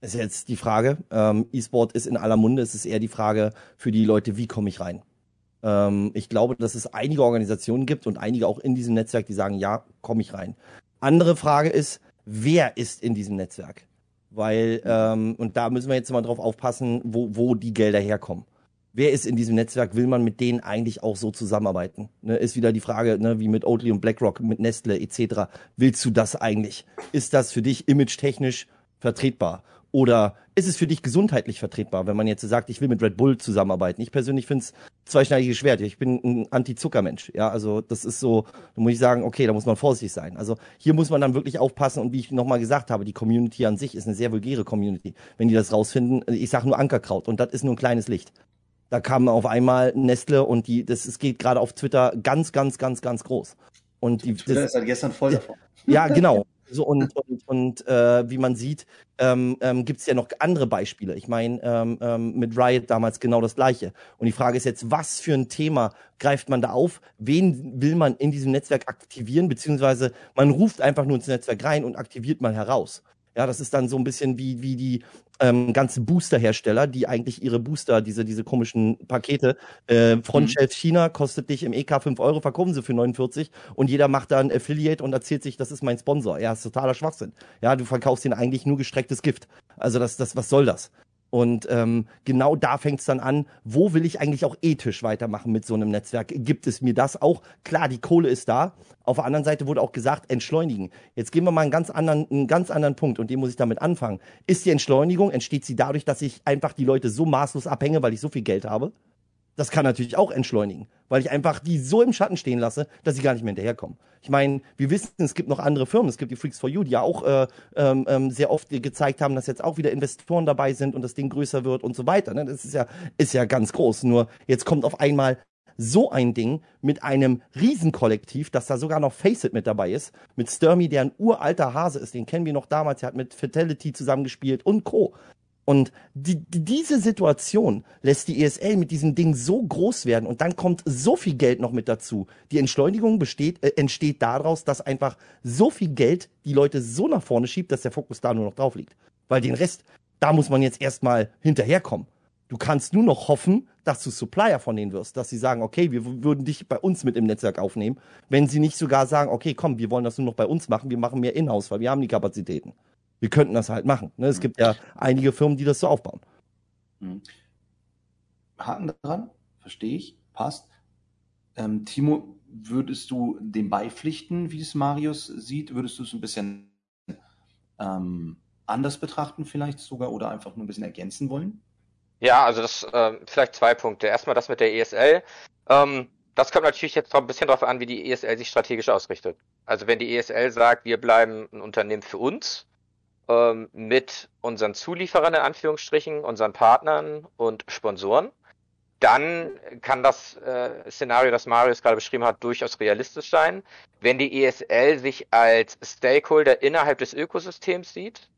ist jetzt die Frage. Ähm, E-Sport ist in aller Munde. Es ist eher die Frage für die Leute, wie komme ich rein? Ähm, ich glaube, dass es einige Organisationen gibt und einige auch in diesem Netzwerk, die sagen, ja, komme ich rein. Andere Frage ist, wer ist in diesem Netzwerk? Weil, ähm, und da müssen wir jetzt mal drauf aufpassen, wo, wo die Gelder herkommen wer ist in diesem Netzwerk, will man mit denen eigentlich auch so zusammenarbeiten? Ne, ist wieder die Frage, ne, wie mit Oatly und BlackRock, mit Nestle etc. Willst du das eigentlich? Ist das für dich image-technisch vertretbar? Oder ist es für dich gesundheitlich vertretbar, wenn man jetzt sagt, ich will mit Red Bull zusammenarbeiten? Ich persönlich finde es zweischneidiges Schwert. Ich bin ein Anti-Zucker-Mensch. Ja, also das ist so, da muss ich sagen, okay, da muss man vorsichtig sein. Also hier muss man dann wirklich aufpassen und wie ich nochmal gesagt habe, die Community an sich ist eine sehr vulgäre Community. Wenn die das rausfinden, ich sage nur Ankerkraut und das ist nur ein kleines Licht. Da kam auf einmal Nestle und die, das es geht gerade auf Twitter ganz, ganz, ganz, ganz groß. Und die,
Twitter ist seit gestern voll davon.
Ja, genau. So und und, und äh, wie man sieht, ähm, ähm, gibt es ja noch andere Beispiele. Ich meine, ähm, ähm, mit Riot damals genau das gleiche. Und die Frage ist jetzt, was für ein Thema greift man da auf? Wen will man in diesem Netzwerk aktivieren? Beziehungsweise man ruft einfach nur ins Netzwerk rein und aktiviert mal heraus. Ja, das ist dann so ein bisschen wie, wie die ähm, ganzen Booster-Hersteller, die eigentlich ihre Booster, diese, diese komischen Pakete, äh, Frontshelf mhm. China kostet dich im EK 5 Euro, verkaufen sie für 49 und jeder macht dann Affiliate und erzählt sich, das ist mein Sponsor. Ja, ist totaler Schwachsinn. Ja, du verkaufst ihnen eigentlich nur gestrecktes Gift. Also das, das, was soll das? Und ähm, genau da fängt es dann an, wo will ich eigentlich auch ethisch weitermachen mit so einem Netzwerk? Gibt es mir das auch? Klar, die Kohle ist da. Auf der anderen Seite wurde auch gesagt, entschleunigen. Jetzt gehen wir mal einen ganz anderen, einen ganz anderen Punkt und den muss ich damit anfangen. Ist die Entschleunigung, entsteht sie dadurch, dass ich einfach die Leute so maßlos abhänge, weil ich so viel Geld habe? Das kann natürlich auch entschleunigen, weil ich einfach die so im Schatten stehen lasse, dass sie gar nicht mehr hinterherkommen. Ich meine, wir wissen, es gibt noch andere Firmen, es gibt die Freaks for You, die ja auch äh, ähm, ähm sehr oft gezeigt haben, dass jetzt auch wieder Investoren dabei sind und das Ding größer wird und so weiter. Ne? Das ist ja, ist ja ganz groß. Nur jetzt kommt auf einmal so ein Ding mit einem Riesenkollektiv, dass da sogar noch Faceit mit dabei ist, mit Sturmy, der ein uralter Hase ist, den kennen wir noch damals, er hat mit Fatality zusammengespielt und Co. Und die, diese Situation lässt die ESL mit diesem Ding so groß werden und dann kommt so viel Geld noch mit dazu. Die Entschleunigung besteht, äh, entsteht daraus, dass einfach so viel Geld die Leute so nach vorne schiebt, dass der Fokus da nur noch drauf liegt. Weil den Rest, da muss man jetzt erstmal hinterherkommen. Du kannst nur noch hoffen, dass du Supplier von denen wirst, dass sie sagen, okay, wir würden dich bei uns mit im Netzwerk aufnehmen, wenn sie nicht sogar sagen, okay, komm, wir wollen das nur noch bei uns machen, wir machen mehr Inhouse, weil wir haben die Kapazitäten wir könnten das halt machen. Ne? Es mhm. gibt ja einige Firmen, die das so aufbauen.
Mhm. Haken dran, verstehe ich, passt. Ähm, Timo, würdest du dem beipflichten, wie es Marius sieht? Würdest du es ein bisschen ähm, anders betrachten vielleicht sogar oder einfach nur ein bisschen ergänzen wollen?
Ja, also das äh, vielleicht zwei Punkte. Erstmal das mit der ESL. Ähm, das kommt natürlich jetzt ein bisschen darauf an, wie die ESL sich strategisch ausrichtet. Also wenn die ESL sagt, wir bleiben ein Unternehmen für uns, ähm, mit unseren Zulieferern in Anführungsstrichen, unseren Partnern und Sponsoren, dann kann das äh, Szenario, das Marius gerade beschrieben hat, durchaus realistisch sein. Wenn die ESL sich als Stakeholder innerhalb des Ökosystems sieht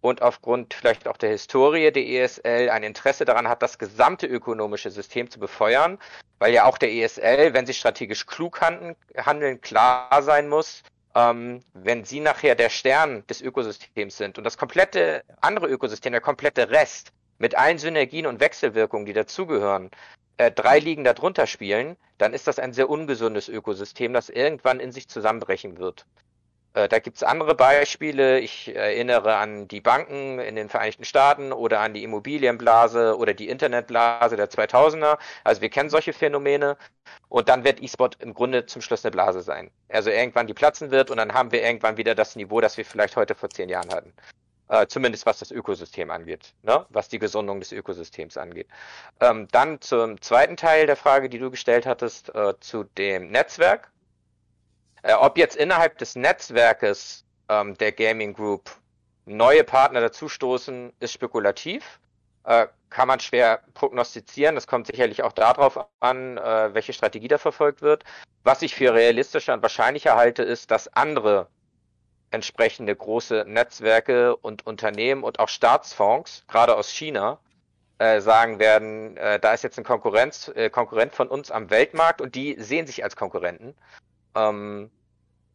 und aufgrund vielleicht auch der Historie der ESL ein Interesse daran hat, das gesamte ökonomische System zu befeuern, weil ja auch der ESL, wenn sie strategisch klug handeln, handeln klar sein muss, ähm, wenn sie nachher der Stern des Ökosystems sind und das komplette andere Ökosystem, der komplette Rest mit allen Synergien und Wechselwirkungen, die dazugehören, äh, drei Ligen darunter spielen, dann ist das ein sehr ungesundes Ökosystem, das irgendwann in sich zusammenbrechen wird. Äh, da gibt's andere Beispiele. Ich erinnere an die Banken in den Vereinigten Staaten oder an die Immobilienblase oder die Internetblase der 2000er. Also wir kennen solche Phänomene. Und dann wird E-Sport im Grunde zum Schluss eine Blase sein. Also irgendwann die platzen wird und dann haben wir irgendwann wieder das Niveau, das wir vielleicht heute vor zehn Jahren hatten. Äh, zumindest was das Ökosystem angeht, ne? was die Gesundung des Ökosystems angeht. Ähm, dann zum zweiten Teil der Frage, die du gestellt hattest, äh, zu dem Netzwerk. Äh, ob jetzt innerhalb des Netzwerkes ähm, der Gaming Group neue Partner dazustoßen, ist spekulativ. Äh, kann man schwer prognostizieren. Das kommt sicherlich auch darauf an, äh, welche Strategie da verfolgt wird. Was ich für realistischer und wahrscheinlicher halte, ist, dass andere entsprechende große Netzwerke und Unternehmen und auch Staatsfonds, gerade aus China, äh, sagen werden, äh, da ist jetzt ein Konkurrenz, äh, Konkurrent von uns am Weltmarkt und die sehen sich als Konkurrenten ähm,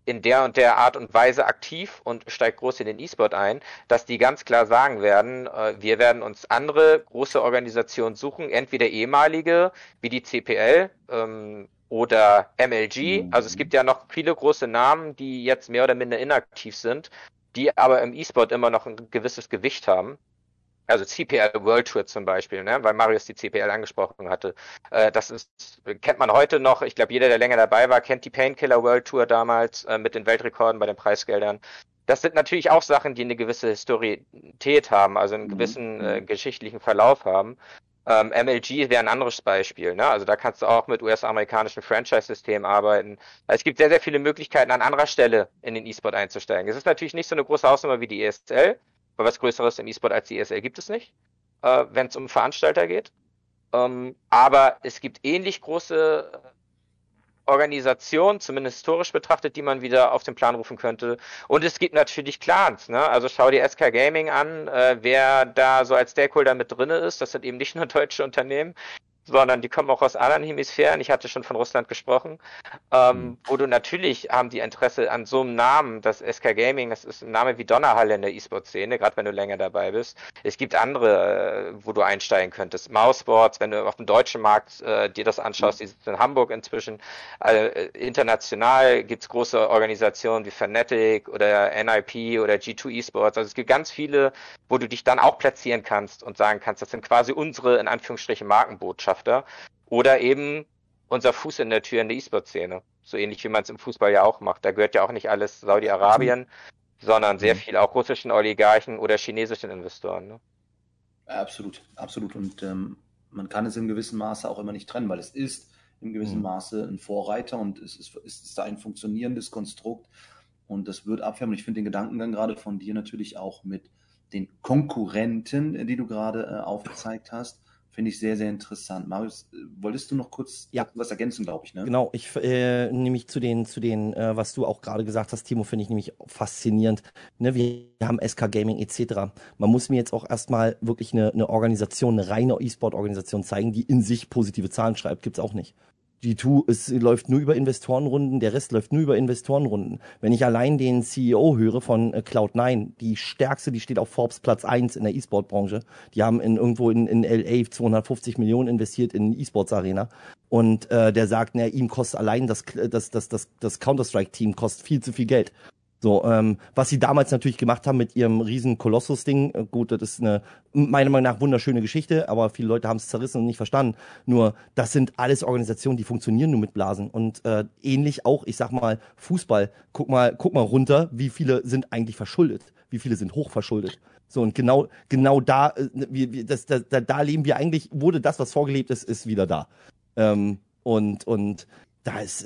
in der und der Art und Weise aktiv und steigt groß in den E-Sport ein, dass die ganz klar sagen werden, äh, wir werden uns andere große Organisationen suchen, entweder ehemalige wie die CPL ähm, oder MLG. Also es gibt ja noch viele große Namen, die jetzt mehr oder minder inaktiv sind, die aber im E-Sport immer noch ein gewisses Gewicht haben also CPL World Tour zum Beispiel, ne? weil Marius die CPL angesprochen hatte. Äh, das ist, kennt man heute noch. Ich glaube, jeder, der länger dabei war, kennt die Painkiller World Tour damals äh, mit den Weltrekorden bei den Preisgeldern. Das sind natürlich auch Sachen, die eine gewisse Historität haben, also einen mhm. gewissen äh, mhm. geschichtlichen Verlauf haben. Ähm, MLG wäre ein anderes Beispiel. Ne? Also da kannst du auch mit US-amerikanischen Franchise-Systemen arbeiten. Also es gibt sehr, sehr viele Möglichkeiten, an anderer Stelle in den E-Sport einzusteigen. Es ist natürlich nicht so eine große Hausnummer wie die ESL, weil was Größeres im E-Sport als die ESL gibt es nicht, äh, wenn es um Veranstalter geht. Ähm, aber es gibt ähnlich große Organisation, zumindest historisch betrachtet, die man wieder auf den Plan rufen könnte. Und es gibt natürlich Clans, ne? Also schau dir SK Gaming an, äh, wer da so als Stakeholder mit drinne ist. Das sind eben nicht nur [laughs] deutsche Unternehmen sondern die kommen auch aus anderen Hemisphären. Ich hatte schon von Russland gesprochen, ähm, mhm. wo du natürlich haben die Interesse an so einem Namen, das SK Gaming, das ist ein Name wie Donnerhalle in der E-Sport-Szene, gerade wenn du länger dabei bist. Es gibt andere, äh, wo du einsteigen könntest. Mousesports, wenn du auf dem deutschen Markt äh, dir das anschaust, mhm. die sind in Hamburg inzwischen. Äh, international gibt's große Organisationen wie Fnatic oder NIP oder G2 Esports. Also es gibt ganz viele, wo du dich dann auch platzieren kannst und sagen kannst, das sind quasi unsere, in Anführungsstrichen, Markenbotschaften. Botschafter oder eben unser Fuß in der Tür in der E-Sport-Szene. So ähnlich wie man es im Fußball ja auch macht. Da gehört ja auch nicht alles Saudi-Arabien, mhm. sondern sehr mhm. viel auch russischen Oligarchen oder chinesischen Investoren. Ne?
Absolut, absolut. Und ähm, man kann es in gewissem Maße auch immer nicht trennen, weil es ist in gewissem mhm. Maße ein Vorreiter und es ist, es ist ein funktionierendes Konstrukt und das wird abfärben. Ich finde den Gedankengang gerade von dir natürlich auch mit den Konkurrenten, die du gerade äh, aufgezeigt hast, Finde ich sehr, sehr interessant. Marius, äh, wolltest du noch kurz ja. was ergänzen, glaube ich, ne?
Genau, ich äh, nämlich zu den, zu den, äh, was du auch gerade gesagt hast, Timo, finde ich nämlich faszinierend. Ne, wir haben SK Gaming etc. Man muss mir jetzt auch erstmal wirklich eine, eine Organisation, eine reine E-Sport-Organisation zeigen, die in sich positive Zahlen schreibt. Gibt's auch nicht. G2 es läuft nur über Investorenrunden, der Rest läuft nur über Investorenrunden. Wenn ich allein den CEO höre von äh, Cloud9, die stärkste, die steht auf Forbes Platz 1 in der E-Sport-Branche. Die haben in, irgendwo in, in LA 250 Millionen investiert in E-Sports-Arena. Und äh, der sagt, na, ihm kostet allein das, das, das, das, das Counter-Strike-Team kostet viel zu viel Geld. So, ähm, was sie damals natürlich gemacht haben mit ihrem riesen Kolossus-Ding, äh, gut, das ist eine meiner Meinung nach wunderschöne Geschichte, aber viele Leute haben es zerrissen und nicht verstanden. Nur, das sind alles Organisationen, die funktionieren nur mit Blasen. Und äh, ähnlich auch, ich sag mal, Fußball, guck mal, guck mal runter, wie viele sind eigentlich verschuldet, wie viele sind hochverschuldet. So, und genau, genau da, äh, wir, das, da, da leben wir eigentlich, wurde das, was vorgelebt ist, ist wieder da. Ähm, und, und da ist,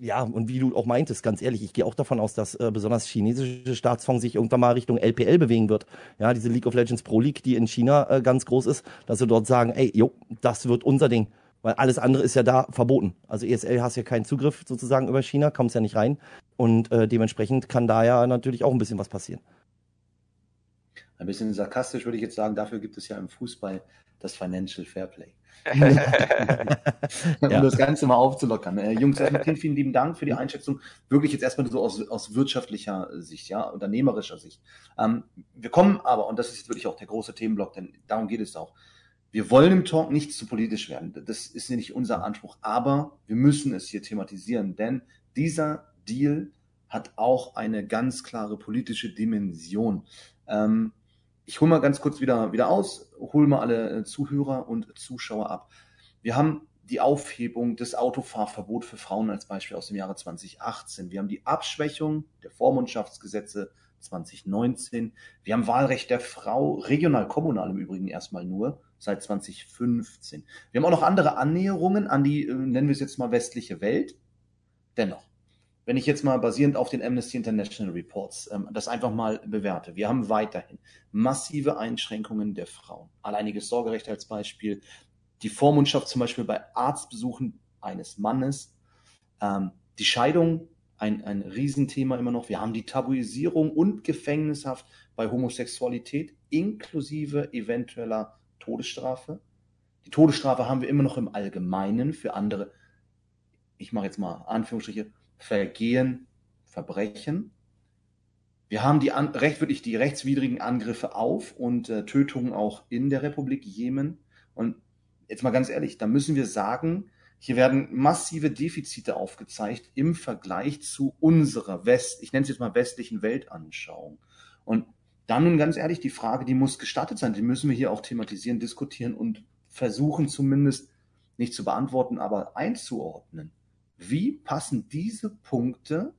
ja, und wie du auch meintest, ganz ehrlich, ich gehe auch davon aus, dass äh, besonders chinesische Staatsfonds sich irgendwann mal Richtung LPL bewegen wird. Ja, diese League of Legends Pro League, die in China äh, ganz groß ist, dass sie dort sagen, ey, jo, das wird unser Ding. Weil alles andere ist ja da verboten. Also ESL hast ja keinen Zugriff sozusagen über China, kommst ja nicht rein. Und äh, dementsprechend kann da ja natürlich auch ein bisschen was passieren.
Ein bisschen sarkastisch würde ich jetzt sagen, dafür gibt es ja im Fußball das Financial Fairplay. [laughs] um ja. das Ganze mal aufzulockern. Äh, Jungs, erstmal vielen, vielen lieben Dank für die Einschätzung. Wirklich jetzt erstmal so aus, aus wirtschaftlicher Sicht, ja, unternehmerischer Sicht. Ähm, wir kommen aber, und das ist jetzt wirklich auch der große Themenblock, denn darum geht es auch. Wir wollen im Talk nicht zu politisch werden. Das ist nicht unser Anspruch. Aber wir müssen es hier thematisieren, denn dieser Deal hat auch eine ganz klare politische Dimension. Ähm, ich hole mal ganz kurz wieder, wieder aus, hole mal alle äh, Zuhörer und Zuschauer ab. Wir haben die Aufhebung des Autofahrverbots für Frauen als Beispiel aus dem Jahre 2018. Wir haben die Abschwächung der Vormundschaftsgesetze 2019. Wir haben Wahlrecht der Frau, regional, kommunal im Übrigen erstmal nur, seit 2015. Wir haben auch noch andere Annäherungen an die, äh, nennen wir es jetzt mal westliche Welt. Dennoch, wenn ich jetzt mal basierend auf den Amnesty International Reports ähm, das einfach mal bewerte, wir haben weiterhin massive Einschränkungen der Frauen. Alleiniges Sorgerecht als Beispiel, die Vormundschaft zum Beispiel bei Arztbesuchen eines Mannes, ähm, die Scheidung, ein, ein Riesenthema immer noch. Wir haben die Tabuisierung und Gefängnishaft bei Homosexualität inklusive eventueller Todesstrafe. Die Todesstrafe haben wir immer noch im Allgemeinen für andere, ich mache jetzt mal Anführungsstriche, Vergehen, Verbrechen. Wir haben die recht wirklich die rechtswidrigen Angriffe auf und äh, Tötungen auch in der Republik Jemen. Und jetzt mal ganz ehrlich, da müssen wir sagen, hier werden massive Defizite aufgezeigt im Vergleich zu unserer West, ich nenne es jetzt mal westlichen Weltanschauung. Und dann nun ganz ehrlich, die Frage, die muss gestattet sein, die müssen wir hier auch thematisieren, diskutieren und versuchen zumindest nicht zu beantworten, aber einzuordnen. Wie passen diese Punkte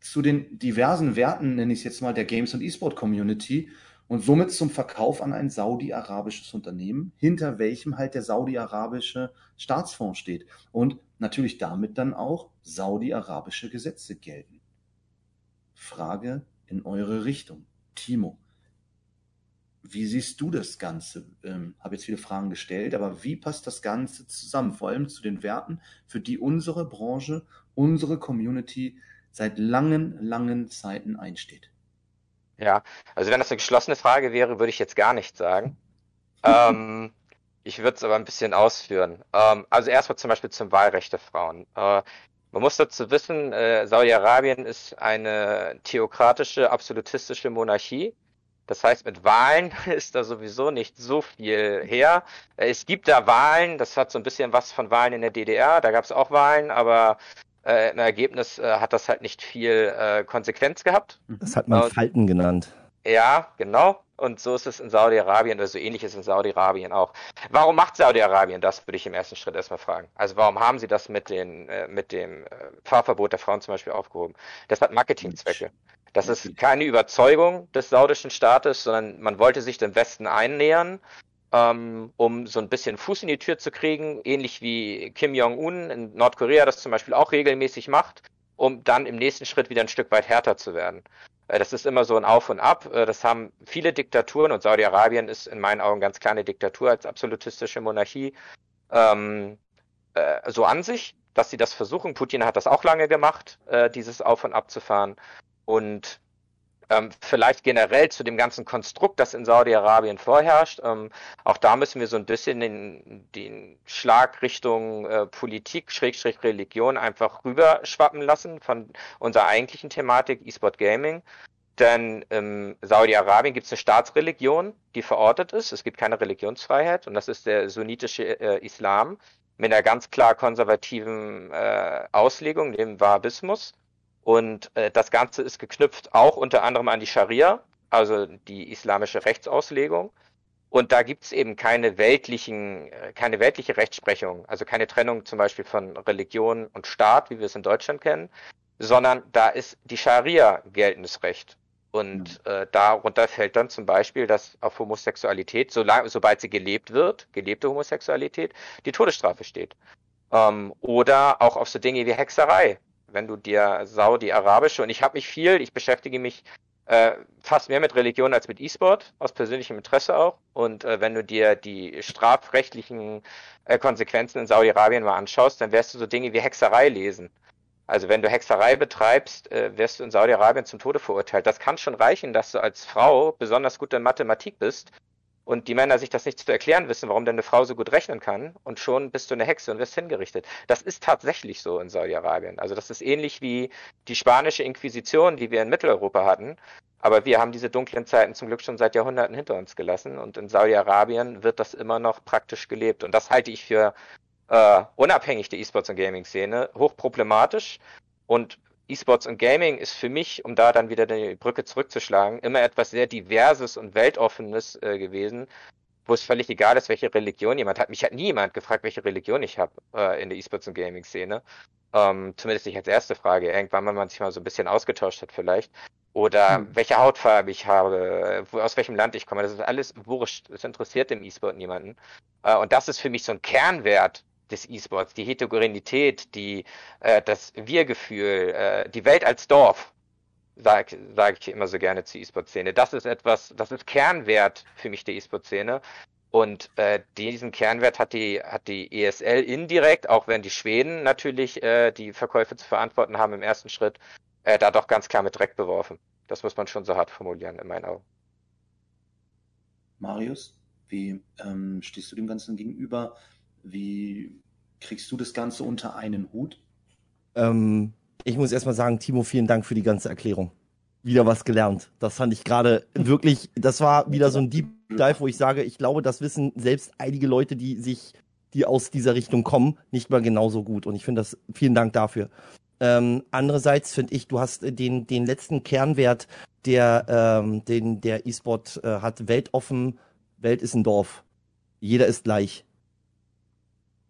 zu den diversen Werten, nenne ich es jetzt mal, der Games- und E-Sport-Community und somit zum Verkauf an ein saudi-arabisches Unternehmen, hinter welchem halt der saudi-arabische Staatsfonds steht und natürlich damit dann auch saudi-arabische Gesetze gelten. Frage in eure Richtung. Timo, wie siehst du das Ganze? Ähm, habe jetzt viele Fragen gestellt, aber wie passt das Ganze zusammen, vor allem zu den Werten, für die unsere Branche, unsere Community seit langen, langen Zeiten einsteht?
Ja, also wenn das eine geschlossene Frage wäre, würde ich jetzt gar nichts sagen. ähm, ich würde es aber ein bisschen ausführen. Ähm, also erstmal zum Beispiel zum Wahlrecht der Frauen. Äh, man muss dazu wissen, äh, Saudi-Arabien ist eine theokratische, absolutistische Monarchie. Das heißt, mit Wahlen [laughs] ist da sowieso nicht so viel her. Es gibt da Wahlen, das hat so ein bisschen was von Wahlen in der DDR, da gab es auch Wahlen, aber äh, im Ergebnis äh, hat das halt nicht viel äh, Konsequenz gehabt.
Das hat man Falten genannt.
Ja, genau. Und so ist es in Saudi-Arabien oder so ähnlich ist es in Saudi-Arabien auch. Warum macht Saudi-Arabien das, würde ich im ersten Schritt erstmal fragen. Also warum haben sie das mit, den, äh, mit dem äh, Fahrverbot der Frauen zum Beispiel aufgehoben? Das hat Marketingzwecke. Das ist keine Überzeugung des saudischen Staates, sondern man wollte sich dem Westen einnähern, ähm, um so ein bisschen Fuß in die Tür zu kriegen, ähnlich wie Kim Jong-un in Nordkorea das zum Beispiel auch regelmäßig macht, um dann im nächsten Schritt wieder ein Stück weit härter zu werden. Äh, das ist immer so ein Auf und Ab. Äh, das haben viele Diktaturen und Saudi-Arabien ist in meinen Augen ganz kleine Diktatur als absolutistische Monarchie ähm, äh, so an sich, dass sie das versuchen. Putin hat das auch lange gemacht, äh, dieses Auf und Ab zu fahren. Und ähm, vielleicht generell zu dem ganzen Konstrukt, das in Saudi-Arabien vorherrscht. Ähm, auch da müssen wir so ein bisschen den, den Schlag Richtung äh, Politik, Schrägstrich Religion einfach rüberschwappen lassen von unserer eigentlichen Thematik E-Sport Gaming. Denn in Saudi-Arabien gibt es eine Staatsreligion, die verortet ist. Es gibt keine Religionsfreiheit und das ist der sunnitische äh, Islam mit einer ganz klar konservativen äh, Auslegung, dem Wahhabismus. Und äh, das Ganze ist geknüpft auch unter anderem an die Scharia, also die islamische Rechtsauslegung. Und da gibt es eben keine weltlichen, äh, keine weltliche Rechtsprechung, also keine Trennung zum Beispiel von Religion und Staat, wie wir es in Deutschland kennen, sondern da ist die Scharia geltendes Recht. Und äh, darunter fällt dann zum Beispiel, dass auf Homosexualität, solange, sobald sie gelebt wird, gelebte Homosexualität, die Todesstrafe steht. Ähm, oder auch auf so Dinge wie Hexerei wenn du dir Saudi-Arabische, und ich habe mich viel, ich beschäftige mich äh, fast mehr mit Religion als mit E-Sport, aus persönlichem Interesse auch. Und äh, wenn du dir die strafrechtlichen äh, Konsequenzen in Saudi-Arabien mal anschaust, dann wirst du so Dinge wie Hexerei lesen. Also wenn du Hexerei betreibst, äh, wirst du in Saudi-Arabien zum Tode verurteilt. Das kann schon reichen, dass du als Frau besonders gut in Mathematik bist und die Männer sich das nicht zu erklären wissen, warum denn eine Frau so gut rechnen kann und schon bist du eine Hexe und wirst hingerichtet. Das ist tatsächlich so in Saudi-Arabien. Also das ist ähnlich wie die spanische Inquisition, die wir in Mitteleuropa hatten. Aber wir haben diese dunklen Zeiten zum Glück schon seit Jahrhunderten hinter uns gelassen und in Saudi-Arabien wird das immer noch praktisch gelebt. Und das halte ich für äh, unabhängig der E-Sports- und Gaming-Szene hochproblematisch und E-Sports und Gaming ist für mich, um da dann wieder die Brücke zurückzuschlagen, immer etwas sehr Diverses und Weltoffenes äh, gewesen, wo es völlig egal ist, welche Religion jemand hat. Mich hat nie jemand gefragt, welche Religion ich habe äh, in der E-Sports und Gaming-Szene. Ähm, zumindest nicht als erste Frage. Irgendwann, wenn man sich mal so ein bisschen ausgetauscht hat vielleicht. Oder hm. welche Hautfarbe ich habe, wo, aus welchem Land ich komme. Das ist alles wurscht. Das interessiert im E-Sport niemanden. Äh, und das ist für mich so ein Kernwert des E-Sports, die Heterogenität, die, äh, das Wir-Gefühl, äh, die Welt als Dorf, sage sag ich immer so gerne zur E-Sport-Szene. Das ist etwas, das ist Kernwert für mich der E-Sport-Szene. Und äh, diesen Kernwert hat die, hat die ESL indirekt, auch wenn die Schweden natürlich äh, die Verkäufe zu verantworten haben im ersten Schritt, äh, da doch ganz klar mit Dreck beworfen. Das muss man schon so hart formulieren, in meinen Augen.
Marius, wie ähm, stehst du dem Ganzen gegenüber? Wie kriegst du das Ganze unter einen Hut?
Ähm, ich muss erstmal sagen, Timo, vielen Dank für die ganze Erklärung. Wieder was gelernt. Das fand ich gerade wirklich, das war wieder so ein Deep Dive, wo ich sage, ich glaube, das wissen selbst einige Leute, die sich, die aus dieser Richtung kommen, nicht mal genauso gut. Und ich finde das, vielen Dank dafür. Ähm, andererseits finde ich, du hast den, den letzten Kernwert, der, ähm, den der E-Sport äh, hat, weltoffen, Welt ist ein Dorf. Jeder ist gleich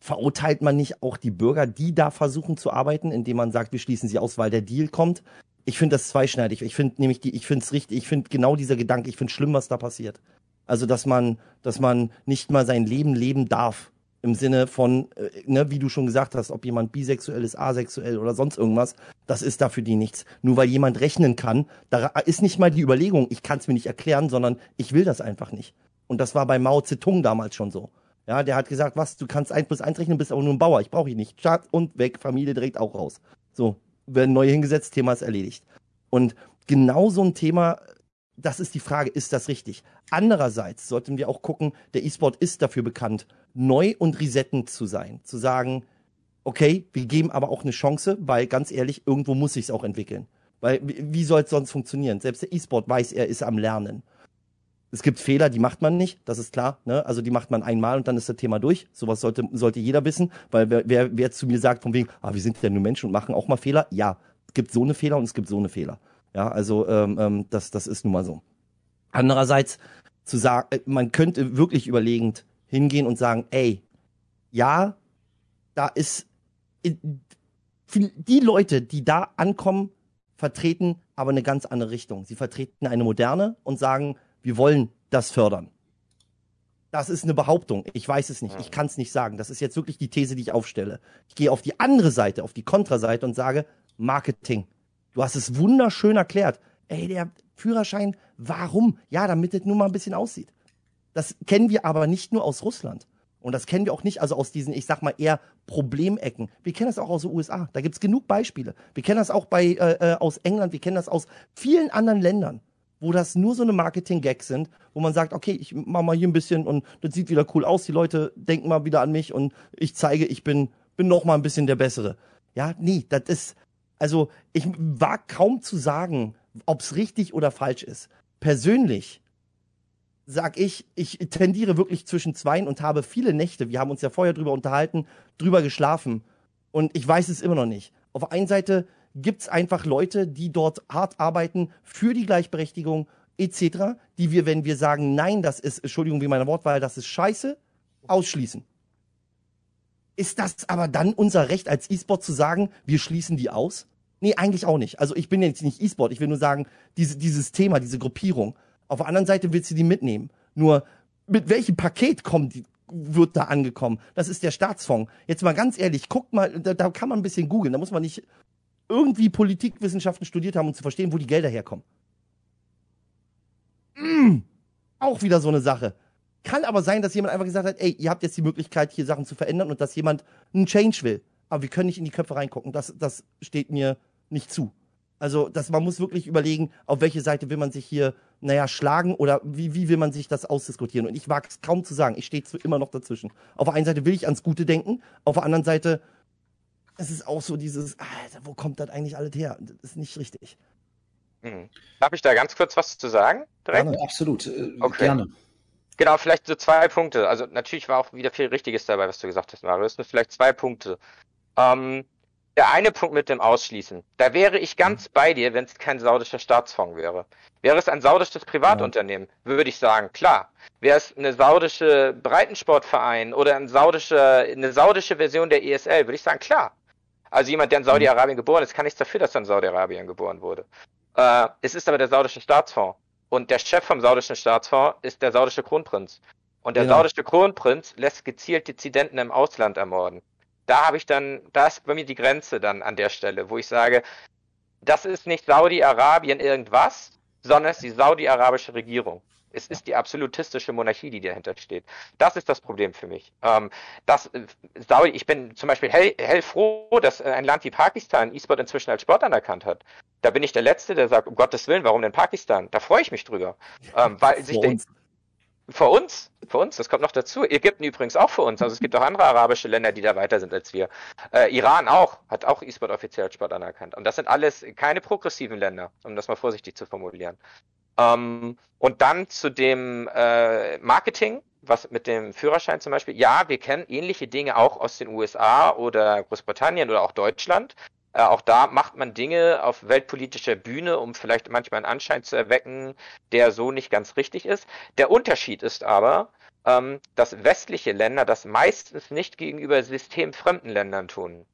verurteilt man nicht auch die Bürger, die da versuchen zu arbeiten, indem man sagt, wir schließen sie aus, weil der Deal kommt? Ich finde das zweischneidig. Ich finde nämlich die, ich finde es richtig, ich finde genau dieser Gedanke, ich finde schlimm, was da passiert. Also, dass man, dass man nicht mal sein Leben leben darf, Im Sinne von, äh, ne, wie du schon gesagt hast, ob jemand bisexuell ist, asexuell oder sonst irgendwas, das ist da für die nichts. Nur weil jemand rechnen kann, da ist nicht mal die Überlegung, ich kann es mir nicht erklären, sondern ich will das einfach nicht. Und das war bei Mao Zedong damals schon so. Ja, der hat gesagt, was, du kannst 1 plus 1 rechnen, bist aber nur ein Bauer, ich brauche ihn nicht. Staat und weg, Familie direkt auch raus. So, werden neu hingesetzt, Thema ist erledigt. Und genau so ein Thema, das ist die Frage, ist das richtig? Andererseits sollten wir auch gucken, der E-Sport ist dafür bekannt, neu und resettend zu sein. Zu sagen, okay, wir geben aber auch eine Chance, weil ganz ehrlich, irgendwo muss sich's auch entwickeln. Weil wie soll es sonst funktionieren? Selbst der E-Sport weiß, er ist am Lernen. Es gibt Fehler, die macht man nicht, das ist klar. Ne? Also die macht man einmal und dann ist das Thema durch. Sowas sollte, sollte jeder wissen, weil wer, wer, wer zu mir sagt, von wegen, ah, wir sind ja nur Menschen und machen auch mal Fehler, ja, es gibt so eine Fehler und es gibt so eine Fehler. Ja, also ähm, ähm, das, das ist nun mal so. Andererseits zu sagen, äh, man könnte wirklich überlegend hingehen und sagen, ey, ja, da ist äh, die Leute, die da ankommen, vertreten aber eine ganz andere Richtung. Sie vertreten eine moderne und sagen, wir wollen das fördern. Das ist eine Behauptung. Ich weiß es nicht. Ich kann es nicht sagen. Das ist jetzt wirklich die These, die ich aufstelle. Ich gehe auf die andere Seite, auf die Kontraseite und sage Marketing. Du hast es wunderschön erklärt. Ey, der Führerschein, warum? Ja, damit es nur mal ein bisschen aussieht. Das kennen wir aber nicht nur aus Russland. Und das kennen wir auch nicht, also aus diesen, ich sag mal, eher Problemecken. Wir kennen das auch aus den USA. Da gibt's genug Beispiele. Wir kennen das auch bei, äh, äh, aus England, wir kennen das aus vielen anderen Ländern wo das nur so eine Marketing-Gags sind, wo man sagt, okay, ich mach mal hier ein bisschen und das sieht wieder cool aus, die Leute denken mal wieder an mich und ich zeige, ich bin, bin noch mal ein bisschen der Bessere. Ja, nee, das ist, also ich war kaum zu sagen, ob's richtig oder falsch ist. Persönlich sag ich, ich tendiere wirklich zwischen zweien und habe viele Nächte, wir haben uns ja vorher drüber unterhalten, drüber geschlafen und ich weiß es immer noch nicht. Auf der einen Seite gibt es einfach Leute, die dort hart arbeiten für die Gleichberechtigung etc., die wir, wenn wir sagen, nein, das ist, Entschuldigung wie meine Wortwahl, das ist scheiße, ausschließen. Ist das aber dann unser Recht als E-Sport zu sagen, wir schließen die aus? Nee, eigentlich auch nicht. Also ich bin jetzt nicht E-Sport, ich will nur sagen, diese, dieses Thema, diese Gruppierung. Auf der anderen Seite willst du die mitnehmen. Nur, mit welchem Paket kommen die, wird da angekommen? Das ist der Staatsfonds. Jetzt mal ganz ehrlich, guckt mal, da, da kann man ein bisschen googeln, da muss man nicht irgendwie Politikwissenschaften studiert haben, um zu verstehen, wo die Gelder herkommen. Mm, auch wieder so eine Sache. Kann aber sein, dass jemand einfach gesagt hat, ey, ihr habt jetzt die Möglichkeit, hier Sachen zu verändern und dass jemand einen Change will. Aber wir können nicht in die Köpfe reingucken. Das, das steht mir nicht zu. Also, das, man muss wirklich überlegen, auf welche Seite will man sich hier, naja, schlagen oder wie, wie will man sich das ausdiskutieren. Und ich wage es kaum zu sagen. Ich stehe immer noch dazwischen. Auf der einen Seite will ich ans Gute denken, auf der anderen Seite es ist auch so dieses, Alter, wo kommt das eigentlich alles her? Das ist nicht richtig.
Hm. Darf ich da ganz kurz was zu sagen?
Direkt? Gerne, absolut. Äh, okay. Gerne.
Genau, vielleicht so zwei Punkte. Also natürlich war auch wieder viel Richtiges dabei, was du gesagt hast, Marius. Nur vielleicht zwei Punkte. Ähm, der eine Punkt mit dem Ausschließen. Da wäre ich ganz mhm. bei dir, wenn es kein saudischer Staatsfonds wäre. Wäre es ein saudisches Privatunternehmen, ja. würde ich sagen, klar. Wäre es eine saudische Breitensportverein oder ein saudische, eine saudische Version der ESL, würde ich sagen, klar. Also jemand, der in Saudi-Arabien geboren ist, kann nichts dafür, dass er in Saudi-Arabien geboren wurde. Äh, es ist aber der saudische Staatsfonds. Und der Chef vom saudischen Staatsfonds ist der saudische Kronprinz. Und der genau. saudische Kronprinz lässt gezielt Dissidenten im Ausland ermorden. Da habe ich dann, da ist bei mir die Grenze dann an der Stelle, wo ich sage, das ist nicht Saudi-Arabien irgendwas, sondern es ist die saudi-arabische Regierung. Es ist die absolutistische Monarchie, die dahinter steht. Das ist das Problem für mich. Ähm, das, äh, ich bin zum Beispiel hell, hellfroh, dass äh, ein Land wie Pakistan E-Sport inzwischen als Sport anerkannt hat. Da bin ich der Letzte, der sagt, um Gottes Willen, warum denn Pakistan? Da freue ich mich drüber. Ähm, weil sich uns. Vor uns, vor uns, das kommt noch dazu. Ägypten übrigens auch für uns. Also es gibt auch andere arabische Länder, die da weiter sind als wir. Äh, Iran auch, hat auch E-Sport offiziell als Sport anerkannt. Und das sind alles keine progressiven Länder, um das mal vorsichtig zu formulieren. Ähm, und dann zu dem äh, Marketing, was mit dem Führerschein zum Beispiel. Ja, wir kennen ähnliche Dinge auch aus den USA oder Großbritannien oder auch Deutschland. Äh, auch da macht man Dinge auf weltpolitischer Bühne, um vielleicht manchmal einen Anschein zu erwecken, der so nicht ganz richtig ist. Der Unterschied ist aber, ähm, dass westliche Länder das meistens nicht gegenüber systemfremden Ländern tun,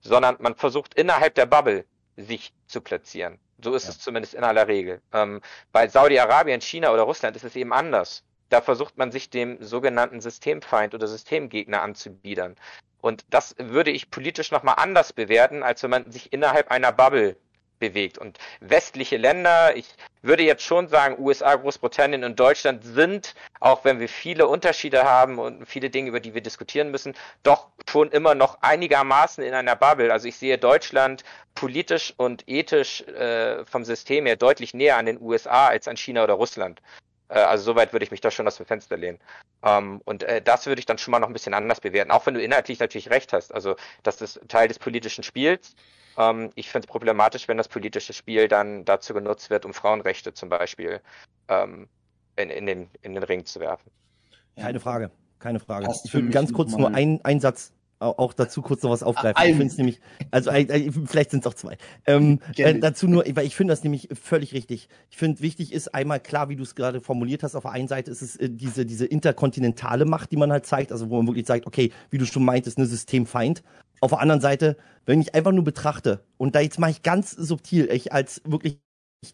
sondern man versucht innerhalb der Bubble sich zu platzieren. So ist ja. es zumindest in aller Regel. Ähm, bei Saudi-Arabien, China oder Russland ist es eben anders. da versucht man sich dem sogenannten Systemfeind oder Systemgegner anzubiedern. Und das würde ich politisch nochmal anders bewerten, als wenn man sich innerhalb einer Bubble bewegt. Und westliche Länder, ich würde jetzt schon sagen, USA, Großbritannien und Deutschland sind, auch wenn wir viele Unterschiede haben und viele Dinge, über die wir diskutieren müssen, doch schon immer noch einigermaßen in einer Bubble. Also ich sehe Deutschland politisch und ethisch äh, vom System her deutlich näher an den USA als an China oder Russland. Äh, also soweit würde ich mich da schon aus dem Fenster lehnen. Ähm, und äh, das würde ich dann schon mal noch ein bisschen anders bewerten, auch wenn du inhaltlich natürlich recht hast. Also das ist Teil des politischen Spiels. Ähm, ich finde es problematisch, wenn das politische Spiel dann dazu genutzt wird, um Frauenrechte zum Beispiel ähm, in, in, den, in den Ring zu werfen.
Keine Frage, keine Frage. Passt ich würde ganz kurz nur einen, einen Satz auch dazu kurz noch was aufgreifen. Ein. Ich finde es nämlich, also vielleicht sind es auch zwei. Ähm, äh, dazu nur, weil ich finde das nämlich völlig richtig. Ich finde, wichtig ist einmal klar, wie du es gerade formuliert hast. Auf der einen Seite ist es äh, diese diese interkontinentale Macht, die man halt zeigt, also wo man wirklich sagt, okay, wie du schon meintest, eine Systemfeind. Auf der anderen Seite, wenn ich einfach nur betrachte, und da jetzt mache ich ganz subtil, ich als wirklich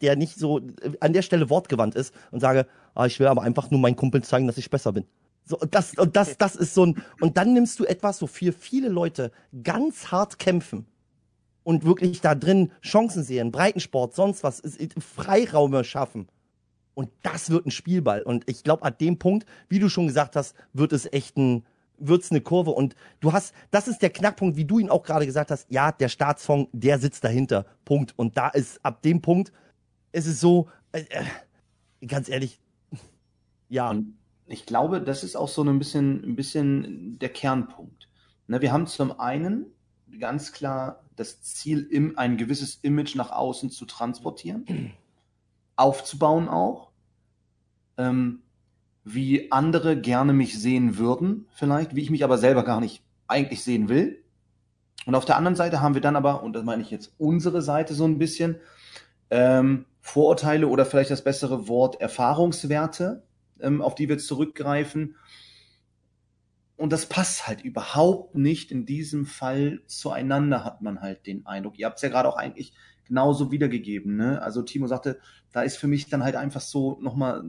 der nicht so äh, an der Stelle wortgewandt ist und sage, ah, ich will aber einfach nur meinen Kumpel zeigen, dass ich besser bin. So, und das, und das, das ist so ein, und dann nimmst du etwas, wofür viele Leute ganz hart kämpfen und wirklich da drin Chancen sehen, Breitensport, sonst was, Freiraume schaffen. Und das wird ein Spielball. Und ich glaube, an dem Punkt, wie du schon gesagt hast, wird es echt ein, wird's eine Kurve und du hast, das ist der Knackpunkt, wie du ihn auch gerade gesagt hast, ja, der Staatsfonds, der sitzt dahinter, Punkt. Und da ist, ab dem Punkt, ist es so, äh, äh ganz ehrlich,
ja. Und ich glaube, das ist auch so ein bisschen, ein bisschen der Kernpunkt. Ne, wir haben zum einen ganz klar das Ziel, ein gewisses Image nach außen zu transportieren, [clears throat] aufzubauen auch. Ähm, wie andere gerne mich sehen würden, vielleicht, wie ich mich aber selber gar nicht eigentlich sehen will. Und auf der anderen Seite haben wir dann aber, und das meine ich jetzt unsere Seite so ein bisschen, ähm, Vorurteile oder vielleicht das bessere Wort Erfahrungswerte, ähm, auf die wir zurückgreifen. Und das passt halt überhaupt nicht in diesem Fall zueinander, hat man halt den Eindruck. Ihr habt es ja gerade auch eigentlich genauso wiedergegeben. Ne? Also Timo sagte, da ist für mich dann halt einfach so nochmal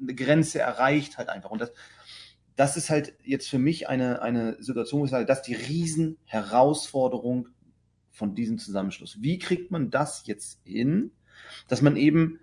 eine Grenze erreicht halt einfach. Und das, das ist halt jetzt für mich eine, eine Situation, wo ich sage, das ist die Riesenherausforderung von diesem Zusammenschluss. Wie kriegt man das jetzt hin, dass man eben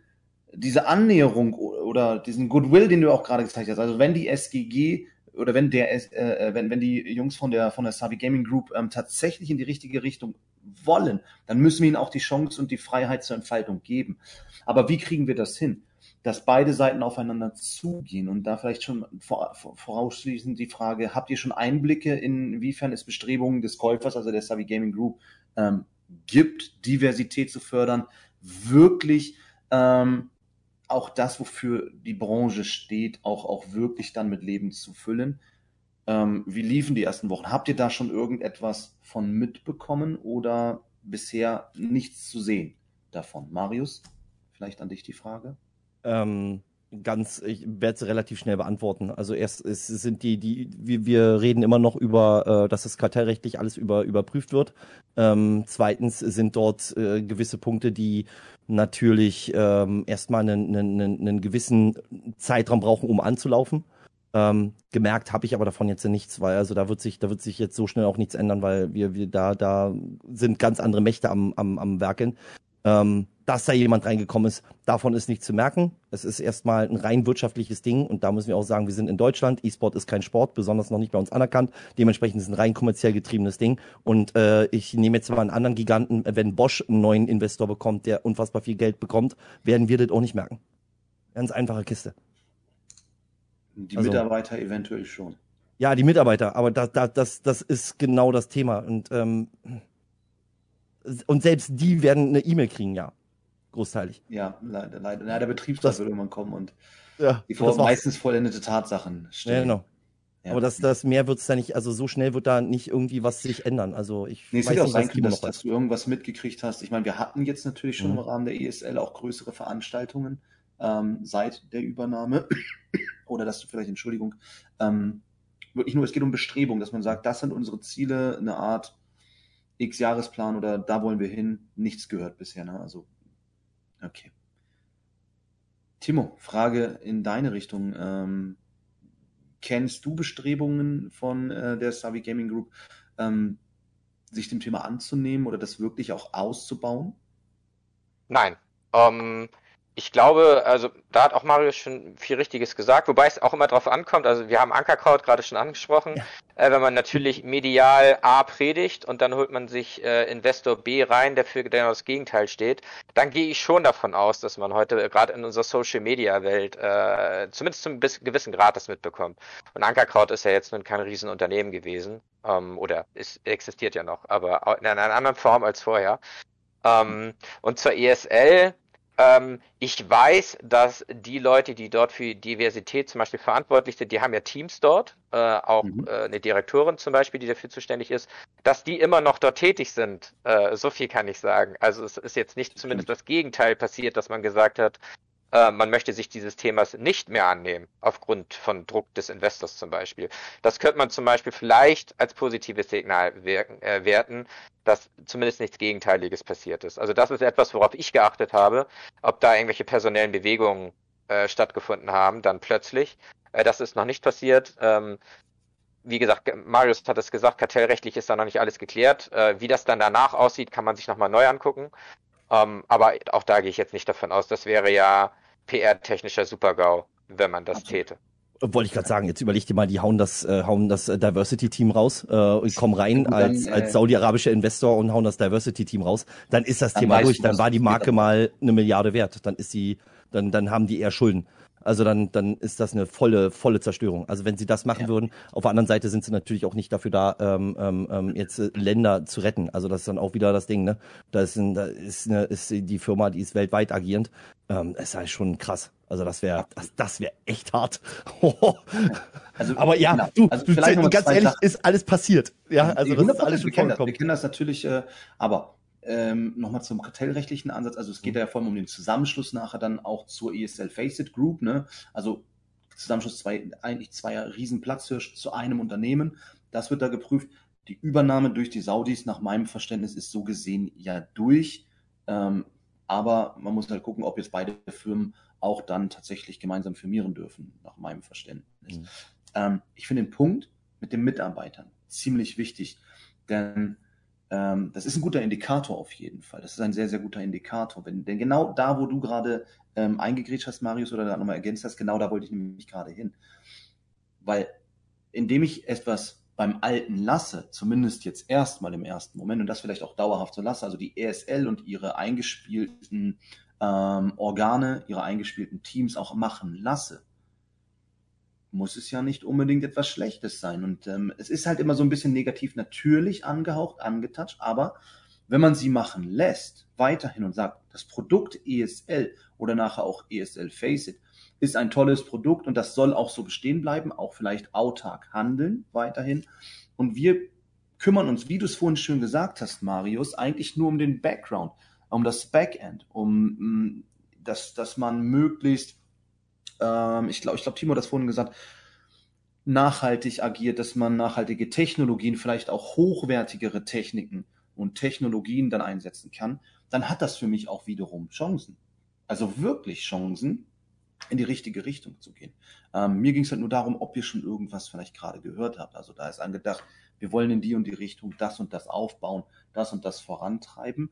diese Annäherung oder diesen Goodwill, den du auch gerade gezeigt hast, also wenn die SGG oder wenn der äh, äh, wenn wenn die Jungs von der von der Savi Gaming Group ähm, tatsächlich in die richtige Richtung wollen, dann müssen wir ihnen auch die Chance und die Freiheit zur Entfaltung geben. Aber wie kriegen wir das hin? Dass beide Seiten aufeinander zugehen und da vielleicht schon vorausschließend die Frage, habt ihr schon Einblicke, inwiefern es Bestrebungen des Käufers, also der Savi Gaming Group, ähm, gibt, Diversität zu fördern, wirklich ähm, auch das, wofür die Branche steht, auch, auch wirklich dann mit Leben zu füllen. Ähm, wie liefen die ersten Wochen? Habt ihr da schon irgendetwas von mitbekommen oder bisher nichts zu sehen davon? Marius, vielleicht an dich die Frage.
Ähm, ganz, ich werde es relativ schnell beantworten. Also erst es sind die, die, wir, wir reden immer noch über, äh, dass das kartellrechtlich alles über, überprüft wird. Ähm, zweitens sind dort äh, gewisse Punkte, die natürlich ähm, erstmal einen, einen, einen gewissen Zeitraum brauchen, um anzulaufen. Ähm, gemerkt habe ich aber davon jetzt nichts, weil also da wird sich, da wird sich jetzt so schnell auch nichts ändern, weil wir, wir da, da sind ganz andere Mächte am, am, am Werkeln. Ähm, dass da jemand reingekommen ist, davon ist nichts zu merken. Es ist erstmal ein rein wirtschaftliches Ding und da müssen wir auch sagen, wir sind in Deutschland. E-Sport ist kein Sport, besonders noch nicht bei uns anerkannt. Dementsprechend ist es ein rein kommerziell getriebenes Ding. Und äh, ich nehme jetzt mal einen anderen Giganten, wenn Bosch einen neuen Investor bekommt, der unfassbar viel Geld bekommt, werden wir das auch nicht merken. Ganz einfache Kiste.
Die also, Mitarbeiter eventuell schon.
Ja, die Mitarbeiter, aber das, das, das, das ist genau das Thema. Und, ähm, und selbst die werden eine E-Mail kriegen, ja großteilig.
Ja, leider, leider. Ja, der Betriebsrat wird irgendwann kommen und ja, die vor, meistens vollendete Tatsachen
stellen. Ja, genau. Ja. Aber das, das mehr wird es da nicht, also so schnell wird da nicht irgendwie was sich ändern. Also ich
nee, es weiß nicht, sein können, dass, dass, du irgendwas mitgekriegt hast. Ich meine, wir hatten jetzt natürlich schon mhm. im Rahmen der ESL auch größere Veranstaltungen ähm, seit der Übernahme. [coughs] Oder dass du vielleicht, Entschuldigung, ähm, wirklich nur, es geht um Bestrebung, dass man sagt, das sind unsere Ziele, eine Art X-Jahresplan oder da wollen wir hin. Nichts gehört bisher. Ne? Also Okay. Timo, Frage in deine Richtung. Ähm, kennst du Bestrebungen von äh, der Savi Gaming Group, ähm, sich dem Thema anzunehmen oder das wirklich auch auszubauen?
Nein. Ähm, ich glaube, also da hat auch Marius schon viel Richtiges gesagt, wobei es auch immer darauf ankommt. Also wir haben Ankerkraut gerade schon angesprochen. Ja. Äh, wenn man natürlich medial A predigt und dann holt man sich äh, Investor B rein, der für genau das Gegenteil steht, dann gehe ich schon davon aus, dass man heute gerade in unserer Social Media Welt äh, zumindest zum gewissen Grad das mitbekommt. Und Ankerkraut ist ja jetzt nun kein Riesenunternehmen gewesen ähm, oder es existiert ja noch, aber in einer anderen Form als vorher. Ähm, und zur ESL ähm, ich weiß, dass die Leute, die dort für Diversität zum Beispiel verantwortlich sind, die haben ja Teams dort, äh, auch mhm. äh, eine Direktorin zum Beispiel, die dafür zuständig ist, dass die immer noch dort tätig sind. Äh, so viel kann ich sagen. Also es ist jetzt nicht zumindest das Gegenteil passiert, dass man gesagt hat, äh, man möchte sich dieses Themas nicht mehr annehmen, aufgrund von Druck des Investors zum Beispiel. Das könnte man zum Beispiel vielleicht als positives Signal wirken, äh, werten, dass zumindest nichts Gegenteiliges passiert ist. Also das ist etwas, worauf ich geachtet habe, ob da irgendwelche personellen Bewegungen äh, stattgefunden haben, dann plötzlich. Äh, das ist noch nicht passiert. Ähm, wie gesagt, Marius hat es gesagt, kartellrechtlich ist da noch nicht alles geklärt. Äh, wie das dann danach aussieht, kann man sich nochmal neu angucken. Ähm, aber auch da gehe ich jetzt nicht davon aus. Das wäre ja PR-technischer Supergau, wenn man das Absolut. täte.
Wollte ich gerade sagen, jetzt überleg dir mal, die hauen das, äh, hauen das äh, Diversity-Team raus, äh, kommen rein dann, als, äh, als saudi-arabischer Investor und hauen das Diversity-Team raus, dann ist das Thema durch, dann war die Marke mal eine Milliarde wert, dann ist sie, dann, dann haben die eher Schulden. Also dann, dann ist das eine volle, volle Zerstörung. Also wenn sie das machen ja. würden, auf der anderen Seite sind sie natürlich auch nicht dafür da, ähm, ähm, ähm jetzt äh, Länder zu retten. Also das ist dann auch wieder das Ding, ne? Da ist, ein, da ist, eine, ist die Firma, die ist weltweit agierend. Ähm, ist halt schon krass. Also das wäre, das, das wäre echt hart. [laughs] also, Aber ja, genau. du, also du ganz ehrlich, Sachen. ist alles passiert. Ja, also das ist alles schon
wir kennen, das, wir kennen das natürlich, äh, aber ähm, Nochmal zum kartellrechtlichen Ansatz. Also es geht mhm. ja vor allem um den Zusammenschluss nachher dann auch zur ESL Faceit Group. Ne? Also Zusammenschluss zwei, eigentlich zweier Riesenplatzhirsch zu einem Unternehmen. Das wird da geprüft. Die Übernahme durch die Saudis nach meinem Verständnis ist so gesehen ja durch. Ähm, aber man muss halt gucken, ob jetzt beide Firmen auch dann tatsächlich gemeinsam firmieren dürfen, nach meinem Verständnis. Mhm. Ähm, ich finde den Punkt mit den Mitarbeitern ziemlich wichtig, denn ähm, das ist ein guter Indikator auf jeden Fall. Das ist ein sehr, sehr guter Indikator. Wenn, denn genau da, wo du gerade ähm, eingegrätscht hast, Marius, oder da nochmal ergänzt hast, genau da wollte ich nämlich gerade hin. Weil indem ich etwas beim Alten lasse, zumindest jetzt erstmal im ersten Moment und das vielleicht auch dauerhaft so lasse, also die ESL und ihre eingespielten ähm, Organe, ihre eingespielten Teams auch machen lasse, muss es ja nicht unbedingt etwas Schlechtes sein. Und ähm, es ist halt immer so ein bisschen negativ natürlich angehaucht, angetatscht, aber wenn man sie machen lässt, weiterhin und sagt, das Produkt ESL oder nachher auch ESL Faceit ist ein tolles Produkt und das soll auch so bestehen bleiben, auch vielleicht autark handeln weiterhin. Und wir kümmern uns, wie du es vorhin schön gesagt hast, Marius, eigentlich nur um den Background, um das Backend, um mm, dass, dass man möglichst ähm, ich glaube, ich glaube, Timo hat das vorhin gesagt, nachhaltig agiert, dass man nachhaltige Technologien, vielleicht auch hochwertigere Techniken und Technologien dann einsetzen kann, dann hat das für mich auch wiederum Chancen. Also wirklich Chancen, in die richtige Richtung zu gehen. Ähm, mir ging es halt nur darum, ob ihr schon irgendwas vielleicht gerade gehört habt. Also da ist angedacht, wir wollen in die und die Richtung das und das aufbauen, das und das vorantreiben.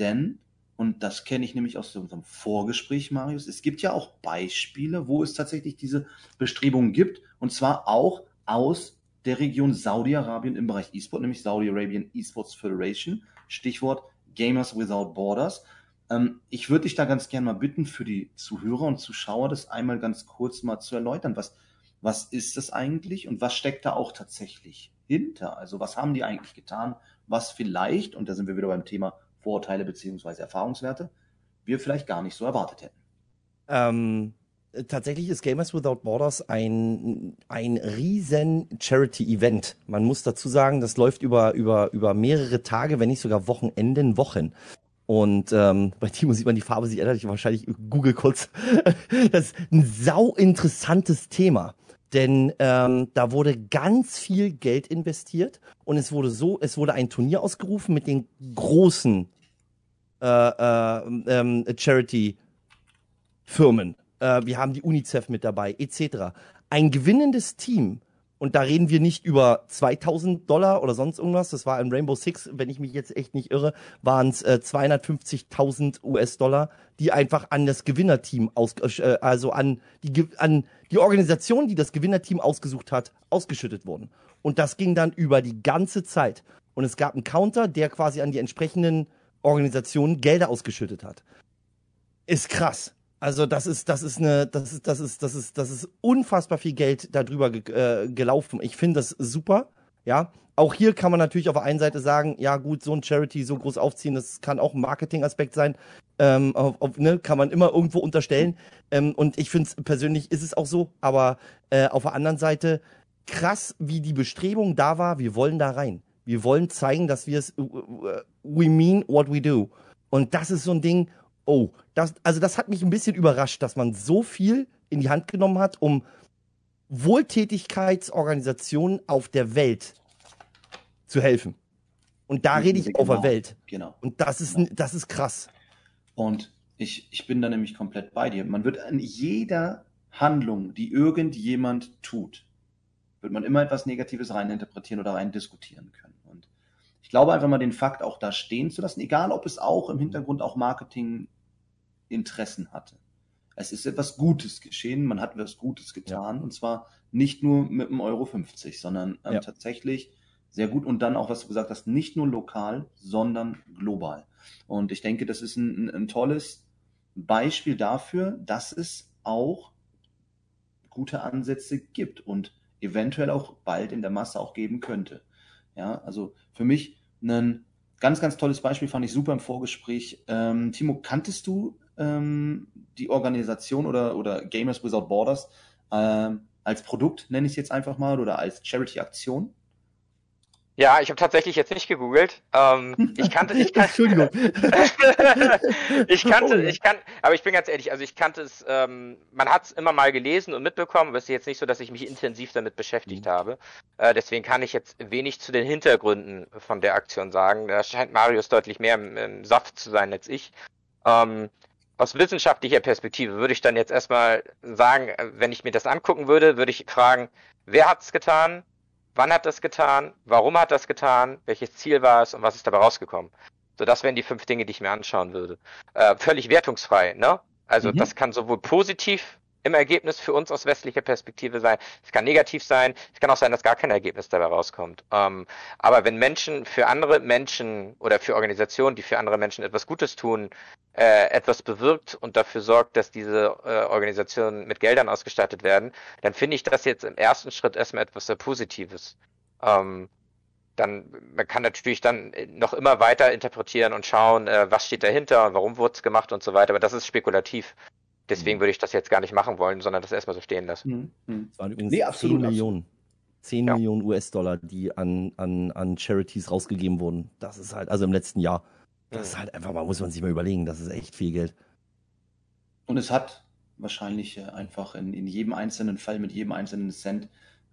Denn und das kenne ich nämlich aus unserem Vorgespräch, Marius. Es gibt ja auch Beispiele, wo es tatsächlich diese Bestrebungen gibt. Und zwar auch aus der Region Saudi-Arabien im Bereich E-Sport, nämlich Saudi Arabian Esports Federation. Stichwort Gamers Without Borders. Ähm, ich würde dich da ganz gerne mal bitten, für die Zuhörer und Zuschauer das einmal ganz kurz mal zu erläutern. Was, was ist das eigentlich und was steckt da auch tatsächlich hinter? Also was haben die eigentlich getan? Was vielleicht, und da sind wir wieder beim Thema Vorurteile beziehungsweise Erfahrungswerte wir vielleicht gar nicht so erwartet hätten.
Ähm, tatsächlich ist Gamers Without Borders ein, ein riesen Charity-Event. Man muss dazu sagen, das läuft über, über, über mehrere Tage, wenn nicht sogar Wochenenden, Wochen. Und ähm, bei Timo sieht man die Farbe, sich ändert ich wahrscheinlich Google kurz. [laughs] das ist ein sau interessantes Thema. Denn ähm, da wurde ganz viel Geld investiert und es wurde so, es wurde ein Turnier ausgerufen mit den großen äh, äh, ähm, Charity-Firmen. Äh, wir haben die UNICEF mit dabei, etc. ein gewinnendes Team, und da reden wir nicht über 2000 Dollar oder sonst irgendwas, das war in Rainbow Six, wenn ich mich jetzt echt nicht irre, waren es äh, 250.000 US-Dollar, die einfach an das Gewinnerteam, aus, äh, also an die, an die Organisation, die das Gewinnerteam ausgesucht hat, ausgeschüttet wurden. Und das ging dann über die ganze Zeit. Und es gab einen Counter, der quasi an die entsprechenden Organisationen Gelder ausgeschüttet hat. Ist krass. Also das ist, das ist eine, das ist, das ist, das ist, das ist unfassbar viel Geld darüber ge äh, gelaufen. Ich finde das super. Ja, auch hier kann man natürlich auf der einen Seite sagen, ja gut, so ein Charity so groß aufziehen, das kann auch ein Marketing-Aspekt sein. Ähm, auf, auf, ne, kann man immer irgendwo unterstellen. Ähm, und ich finde es persönlich ist es auch so. Aber äh, auf der anderen Seite krass, wie die Bestrebung da war. Wir wollen da rein. Wir wollen zeigen, dass wir es, we mean what we do. Und das ist so ein Ding, oh, das, also das hat mich ein bisschen überrascht, dass man so viel in die Hand genommen hat, um Wohltätigkeitsorganisationen auf der Welt zu helfen. Und da rede ich genau, auf der Welt. Genau. Und das ist, genau. das ist krass.
Und ich, ich bin da nämlich komplett bei dir. Man wird an jeder Handlung, die irgendjemand tut, wird man immer etwas Negatives reininterpretieren oder rein diskutieren können. Und ich glaube einfach mal den Fakt auch da stehen zu lassen, egal ob es auch im Hintergrund auch Marketinginteressen hatte. Es ist etwas Gutes geschehen, man hat etwas Gutes getan ja. und zwar nicht nur mit einem Euro 50, sondern ähm, ja. tatsächlich sehr gut und dann auch, was du gesagt hast, nicht nur lokal, sondern global. Und ich denke, das ist ein, ein, ein tolles Beispiel dafür, dass es auch gute Ansätze gibt und eventuell auch bald in der Masse auch geben könnte. Ja, also für mich ein ganz, ganz tolles Beispiel fand ich super im Vorgespräch. Ähm, Timo, kanntest du ähm, die Organisation oder, oder Gamers Without Borders ähm, als Produkt, nenne ich es jetzt einfach mal, oder als Charity-Aktion?
Ja, ich habe tatsächlich jetzt nicht gegoogelt. Ähm, ich kannte, ich [laughs] kan Entschuldigung. [laughs] ich kannte, oh, ich kann, aber ich bin ganz ehrlich, also ich kannte es, ähm, man hat es immer mal gelesen und mitbekommen, aber es ist jetzt nicht so, dass ich mich intensiv damit beschäftigt mhm. habe. Äh, deswegen kann ich jetzt wenig zu den Hintergründen von der Aktion sagen. Da scheint Marius deutlich mehr im, im Saft zu sein als ich. Ähm, aus wissenschaftlicher Perspektive würde ich dann jetzt erstmal sagen, wenn ich mir das angucken würde, würde ich fragen, wer hat es getan? Wann hat das getan? Warum hat das getan? Welches Ziel war es und was ist dabei rausgekommen? So, das wären die fünf Dinge, die ich mir anschauen würde. Äh, völlig wertungsfrei, ne? Also mhm. das kann sowohl positiv im Ergebnis für uns aus westlicher Perspektive sein. Es kann negativ sein. Es kann auch sein, dass gar kein Ergebnis dabei rauskommt. Ähm, aber wenn Menschen für andere Menschen oder für Organisationen, die für andere Menschen etwas Gutes tun, äh, etwas bewirkt und dafür sorgt, dass diese äh, Organisationen mit Geldern ausgestattet werden, dann finde ich das jetzt im ersten Schritt erstmal etwas sehr Positives. Ähm, dann, man kann natürlich dann noch immer weiter interpretieren und schauen, äh, was steht dahinter warum wurde es gemacht und so weiter, aber das ist spekulativ. Deswegen mhm. würde ich das jetzt gar nicht machen wollen, sondern das erstmal so stehen lassen. Mhm.
mhm. Das waren übrigens nee, absolut, 10 Millionen. 10 ja. Millionen US-Dollar, die an, an, an Charities rausgegeben wurden. Das ist halt, also im letzten Jahr. Das ist halt einfach mal, muss man sich mal überlegen, das ist echt viel Geld.
Und es hat wahrscheinlich äh, einfach in, in jedem einzelnen Fall mit jedem einzelnen Cent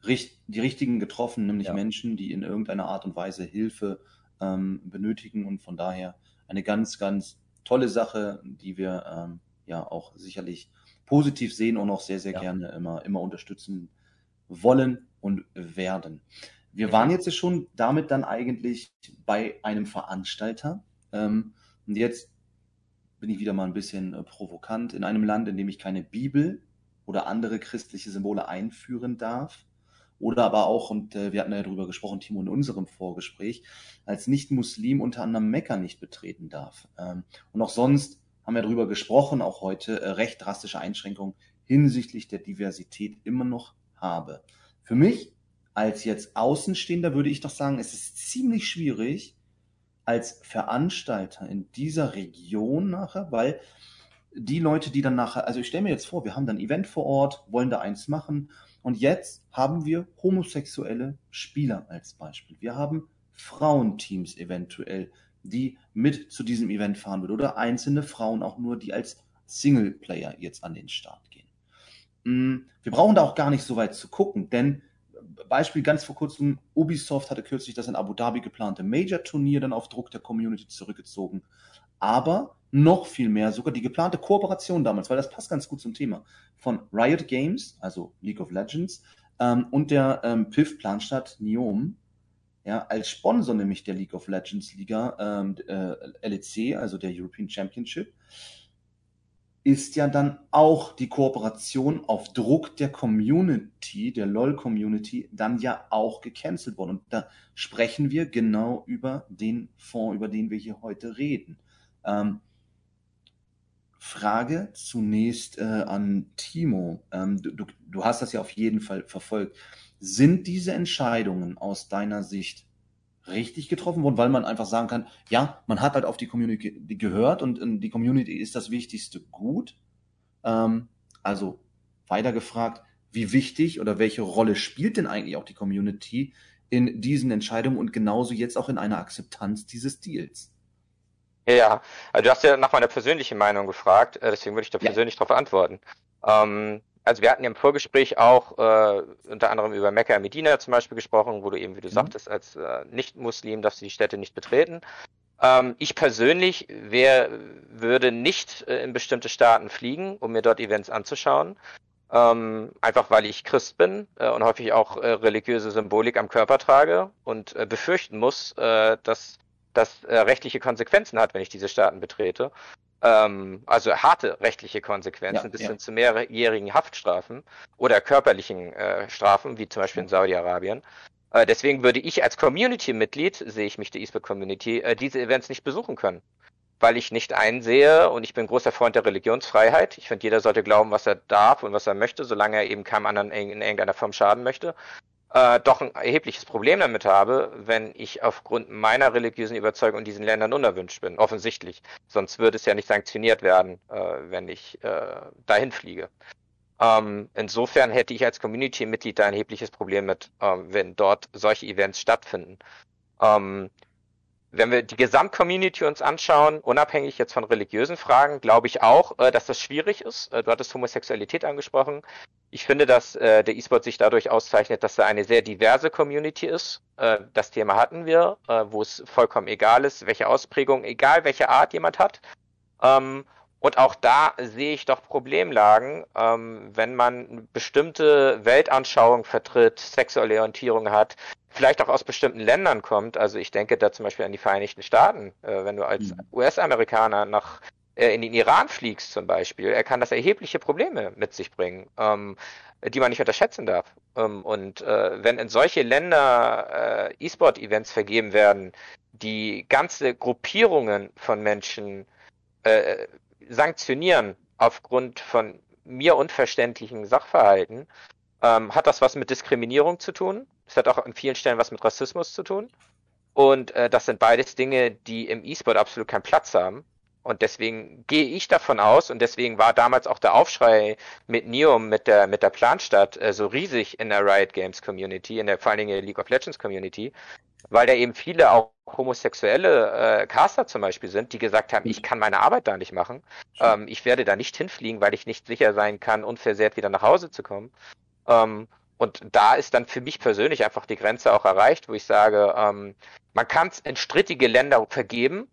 die richtigen getroffen, nämlich ja. Menschen, die in irgendeiner Art und Weise Hilfe ähm, benötigen und von daher eine ganz, ganz tolle Sache, die wir ähm, ja auch sicherlich positiv sehen und auch sehr, sehr ja. gerne immer, immer unterstützen wollen und werden. Wir waren jetzt schon damit dann eigentlich bei einem Veranstalter. Ähm, und jetzt bin ich wieder mal ein bisschen äh, provokant. In einem Land, in dem ich keine Bibel oder andere christliche Symbole einführen darf, oder aber auch, und äh, wir hatten ja darüber gesprochen, Timo, in unserem Vorgespräch, als Nicht-Muslim unter anderem Mekka nicht betreten darf. Ähm, und auch sonst haben wir darüber gesprochen, auch heute, äh, recht drastische Einschränkungen hinsichtlich der Diversität immer noch habe. Für mich als jetzt Außenstehender würde ich doch sagen, es ist ziemlich schwierig als Veranstalter in dieser Region nachher, weil die Leute, die dann nachher, also ich stelle mir jetzt vor, wir haben dann ein Event vor Ort, wollen da eins machen und jetzt haben wir homosexuelle Spieler als Beispiel. Wir haben Frauenteams eventuell, die mit zu diesem Event fahren würden oder einzelne Frauen auch nur, die als Singleplayer jetzt an den Start gehen. Mm, wir brauchen da auch gar nicht so weit zu gucken, denn Beispiel ganz vor kurzem, Ubisoft hatte kürzlich das in Abu Dhabi geplante Major-Turnier dann auf Druck der Community zurückgezogen. Aber noch viel mehr sogar die geplante Kooperation damals, weil das passt ganz gut zum Thema, von Riot Games, also League of Legends, ähm, und der ähm, PIF-Planstadt Niom, ja, als Sponsor nämlich der League of Legends Liga, ähm, äh, LEC, also der European Championship, ist ja dann auch die Kooperation auf Druck der Community, der LOL-Community, dann ja auch gecancelt worden. Und da sprechen wir genau über den Fonds, über den wir hier heute reden. Ähm, Frage zunächst äh, an Timo. Ähm, du, du, hast das ja auf jeden Fall verfolgt. Sind diese Entscheidungen aus deiner Sicht richtig getroffen worden, weil man einfach sagen kann, ja, man hat halt auf die Community gehört und, und die Community ist das wichtigste Gut. Ähm, also weiter gefragt, wie wichtig oder welche Rolle spielt denn eigentlich auch die Community in diesen Entscheidungen und genauso jetzt auch in einer Akzeptanz dieses Deals?
Ja, also du hast ja nach meiner persönlichen Meinung gefragt, äh, deswegen würde ich da ja. persönlich darauf antworten. Ähm, also wir hatten ja im Vorgespräch auch äh, unter anderem über Mekka Medina zum Beispiel gesprochen, wo du eben, wie du mhm. sagtest, als äh, Nicht-Muslim darfst du die Städte nicht betreten. Ähm, ich persönlich wär, würde nicht äh, in bestimmte Staaten fliegen, um mir dort Events anzuschauen. Ähm, einfach weil ich Christ bin äh, und häufig auch äh, religiöse Symbolik am Körper trage und äh, befürchten muss, äh, dass das äh, rechtliche Konsequenzen hat, wenn ich diese Staaten betrete. Ähm, also harte rechtliche Konsequenzen ja, bis ja. hin zu mehrjährigen Haftstrafen oder körperlichen äh, Strafen, wie zum Beispiel in Saudi-Arabien. Äh, deswegen würde ich als Community-Mitglied, sehe ich mich der E-Sport-Community, äh, diese Events nicht besuchen können. Weil ich nicht einsehe und ich bin großer Freund der Religionsfreiheit. Ich finde, jeder sollte glauben, was er darf und was er möchte, solange er eben keinem anderen in irgendeiner Form schaden möchte äh, doch ein erhebliches Problem damit habe, wenn ich aufgrund meiner religiösen Überzeugung in diesen Ländern unerwünscht bin. Offensichtlich. Sonst würde es ja nicht sanktioniert werden, äh, wenn ich äh, dahin fliege. Ähm, insofern hätte ich als Community-Mitglied da ein erhebliches Problem mit, ähm, wenn dort solche Events stattfinden. Ähm, wenn wir die Gesamtcommunity uns anschauen, unabhängig jetzt von religiösen Fragen, glaube ich auch, äh, dass das schwierig ist. Äh, du hattest Homosexualität angesprochen. Ich finde, dass äh, der E-Sport sich dadurch auszeichnet, dass er eine sehr diverse Community ist. das Thema hatten wir, wo es vollkommen egal ist, welche Ausprägung, egal welche Art jemand hat. Ähm, und auch da sehe ich doch Problemlagen, ähm, wenn man bestimmte Weltanschauung vertritt, sexuelle Orientierung hat, vielleicht auch aus bestimmten Ländern kommt. Also ich denke da zum Beispiel an die Vereinigten Staaten. Äh, wenn du als mhm. US-Amerikaner nach äh, in den Iran fliegst zum Beispiel, er kann das erhebliche Probleme mit sich bringen, ähm, die man nicht unterschätzen darf. Ähm, und äh, wenn in solche Länder äh, E-Sport-Events vergeben werden, die ganze Gruppierungen von Menschen äh, sanktionieren aufgrund von mir unverständlichen Sachverhalten, ähm, hat das was mit Diskriminierung zu tun. Es hat auch an vielen Stellen was mit Rassismus zu tun. Und äh, das sind beides Dinge, die im E-Sport absolut keinen Platz haben. Und deswegen gehe ich davon aus, und deswegen war damals auch der Aufschrei mit Neum, mit der, mit der Planstadt, äh, so riesig in der Riot Games Community, in der vor allen Dingen League of Legends Community, weil da eben viele auch homosexuelle äh, Caster zum Beispiel sind, die gesagt haben, ich kann meine Arbeit da nicht machen. Ähm, ich werde da nicht hinfliegen, weil ich nicht sicher sein kann, unversehrt wieder nach Hause zu kommen. Ähm, und da ist dann für mich persönlich einfach die Grenze auch erreicht, wo ich sage, ähm, man kann es in strittige Länder vergeben,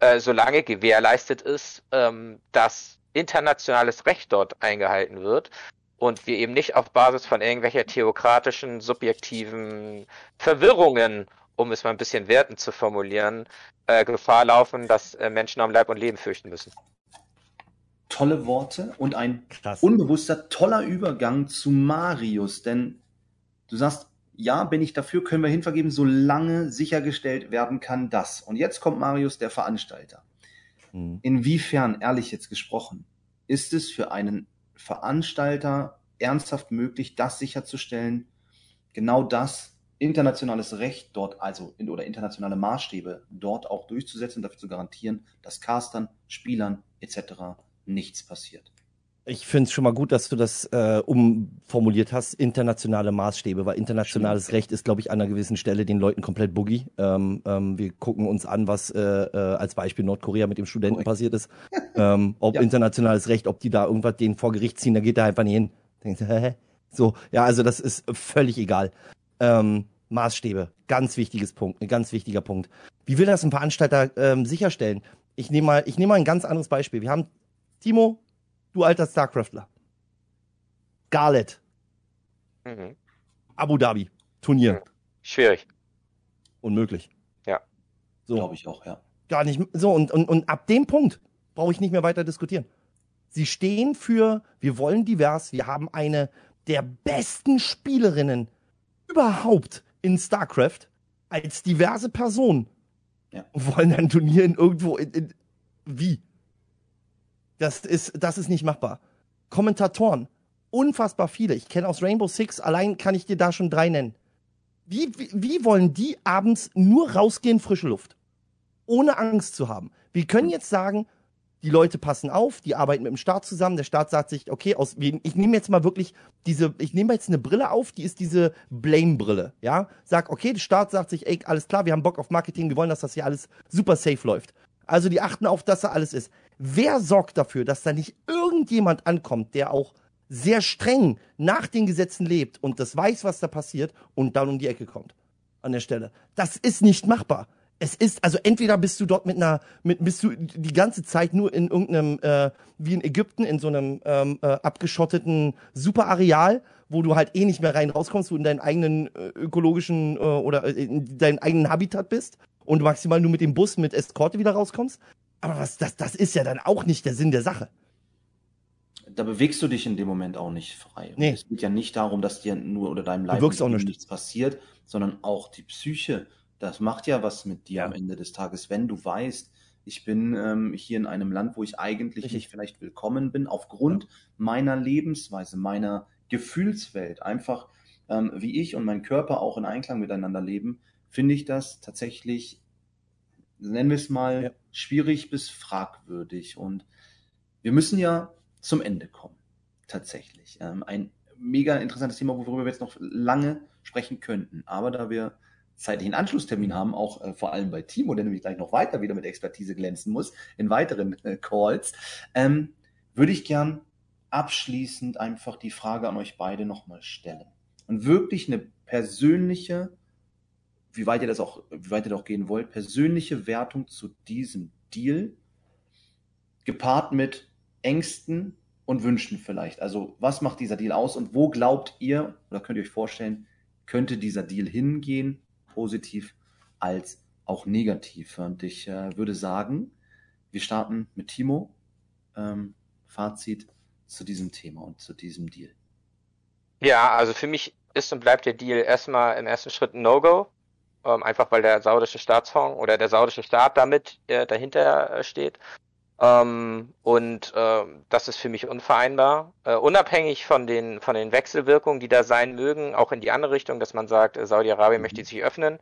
äh, solange gewährleistet ist, ähm, dass internationales Recht dort eingehalten wird und wir eben nicht auf Basis von irgendwelcher theokratischen, subjektiven Verwirrungen um es mal ein bisschen wertend zu formulieren, äh, Gefahr laufen, dass äh, Menschen am Leib und Leben fürchten müssen.
Tolle Worte und ein Krass. unbewusster, toller Übergang zu Marius, denn du sagst, ja, bin ich dafür, können wir hinvergeben, solange sichergestellt werden kann, dass. Und jetzt kommt Marius, der Veranstalter. Hm. Inwiefern, ehrlich jetzt gesprochen, ist es für einen Veranstalter ernsthaft möglich, das sicherzustellen, genau das internationales Recht dort, also in, oder internationale Maßstäbe dort auch durchzusetzen, dafür zu garantieren, dass Castern, Spielern etc. nichts passiert.
Ich finde es schon mal gut, dass du das äh, umformuliert hast, internationale Maßstäbe, weil internationales Stimmt. Recht ist, glaube ich, an einer gewissen Stelle den Leuten komplett boogie. Ähm, ähm, wir gucken uns an, was äh, äh, als Beispiel Nordkorea mit dem Studenten Korrekt. passiert ist. [laughs] ähm, ob ja. internationales Recht, ob die da irgendwas denen vor Gericht ziehen, da geht er einfach nicht hin. Denkst, [laughs] hä? So, ja, also das ist völlig egal. Ähm, Maßstäbe, ganz wichtiges Punkt, ein ganz wichtiger Punkt. Wie will das ein Veranstalter ähm, sicherstellen? Ich nehme mal, ich nehme mal ein ganz anderes Beispiel. Wir haben Timo, du alter StarCraftler. Scarlett. Mhm. Abu Dhabi. Turnier. Mhm.
Schwierig.
Unmöglich.
Ja.
So. Glaube ich auch, ja.
Gar nicht. So, und, und, und ab dem Punkt brauche ich nicht mehr weiter diskutieren. Sie stehen für, wir wollen divers, wir haben eine der besten Spielerinnen überhaupt in StarCraft als diverse Person. Ja. Und wollen ein Turnier in irgendwo in, in, wie? Das ist, das ist nicht machbar. Kommentatoren, unfassbar viele. Ich kenne aus Rainbow Six, allein kann ich dir da schon drei nennen. Wie, wie, wie wollen die abends nur rausgehen, frische Luft? Ohne Angst zu haben. Wir können jetzt sagen, die Leute passen auf, die arbeiten mit dem Staat zusammen. Der Staat sagt sich, okay, aus, ich nehme jetzt mal wirklich diese, ich nehme jetzt eine Brille auf, die ist diese Blame-Brille, ja. Sag, okay, der Staat sagt sich, ey, alles klar, wir haben Bock auf Marketing, wir wollen, dass das hier alles super safe läuft. Also die achten auf, dass da alles ist. Wer sorgt dafür, dass da nicht irgendjemand ankommt, der auch sehr streng nach den Gesetzen lebt und das weiß, was da passiert und dann um die Ecke kommt an der Stelle? Das ist nicht machbar es ist, also entweder bist du dort mit einer, mit, bist du die ganze Zeit nur in irgendeinem, äh, wie in Ägypten, in so einem ähm, äh, abgeschotteten Superareal, wo du halt eh nicht mehr rein rauskommst, du in deinen eigenen äh, ökologischen äh, oder äh, in deinem eigenen Habitat bist und maximal nur mit dem Bus mit Eskorte wieder rauskommst. Aber was, das, das ist ja dann auch nicht der Sinn der Sache.
Da bewegst du dich in dem Moment auch nicht frei.
Nee.
Es geht ja nicht darum, dass dir nur oder deinem Leib
nichts
passiert, sondern auch die Psyche das macht ja was mit dir ja. am Ende des Tages, wenn du weißt, ich bin ähm, hier in einem Land, wo ich eigentlich Richtig. nicht vielleicht willkommen bin, aufgrund ja. meiner Lebensweise, meiner Gefühlswelt, einfach ähm, wie ich und mein Körper auch in Einklang miteinander leben, finde ich das tatsächlich, nennen wir es mal, ja. schwierig bis fragwürdig. Und wir müssen ja zum Ende kommen, tatsächlich. Ähm, ein mega interessantes Thema, worüber wir jetzt noch lange sprechen könnten. Aber da wir zeitlichen Anschlusstermin haben, auch äh, vor allem bei Timo, der nämlich gleich noch weiter wieder mit Expertise glänzen muss, in weiteren äh, Calls, ähm, würde ich gern abschließend einfach die Frage an euch beide nochmal stellen. Und wirklich eine persönliche, wie weit ihr das auch, wie weit ihr das auch gehen wollt, persönliche Wertung zu diesem Deal, gepaart mit Ängsten und Wünschen vielleicht. Also, was macht dieser Deal aus und wo glaubt ihr, oder könnt ihr euch vorstellen, könnte dieser Deal hingehen? positiv als auch negativ. Und ich äh, würde sagen, wir starten mit Timo. Ähm, Fazit zu diesem Thema und zu diesem Deal.
Ja, also für mich ist und bleibt der Deal erstmal im ersten Schritt ein No-Go. Ähm, einfach weil der saudische Staatsfonds oder der saudische Staat damit äh, dahinter äh, steht. Ähm, und äh, das ist für mich unvereinbar. Äh, unabhängig von den, von den Wechselwirkungen, die da sein mögen, auch in die andere Richtung, dass man sagt, äh, Saudi-Arabien möchte sich öffnen.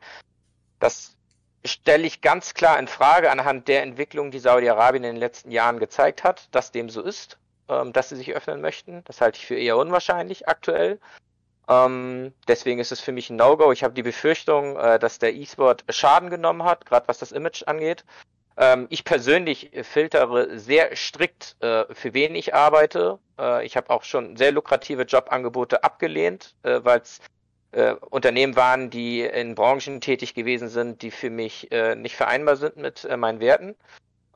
Das stelle ich ganz klar in Frage anhand der Entwicklung, die Saudi-Arabien in den letzten Jahren gezeigt hat, dass dem so ist, ähm, dass sie sich öffnen möchten. Das halte ich für eher unwahrscheinlich aktuell. Ähm, deswegen ist es für mich ein No-Go. Ich habe die Befürchtung, äh, dass der E-Sport Schaden genommen hat, gerade was das Image angeht. Ähm, ich persönlich filtere sehr strikt, äh, für wen ich arbeite. Äh, ich habe auch schon sehr lukrative Jobangebote abgelehnt, äh, weil es äh, Unternehmen waren, die in Branchen tätig gewesen sind, die für mich äh, nicht vereinbar sind mit meinen Werten.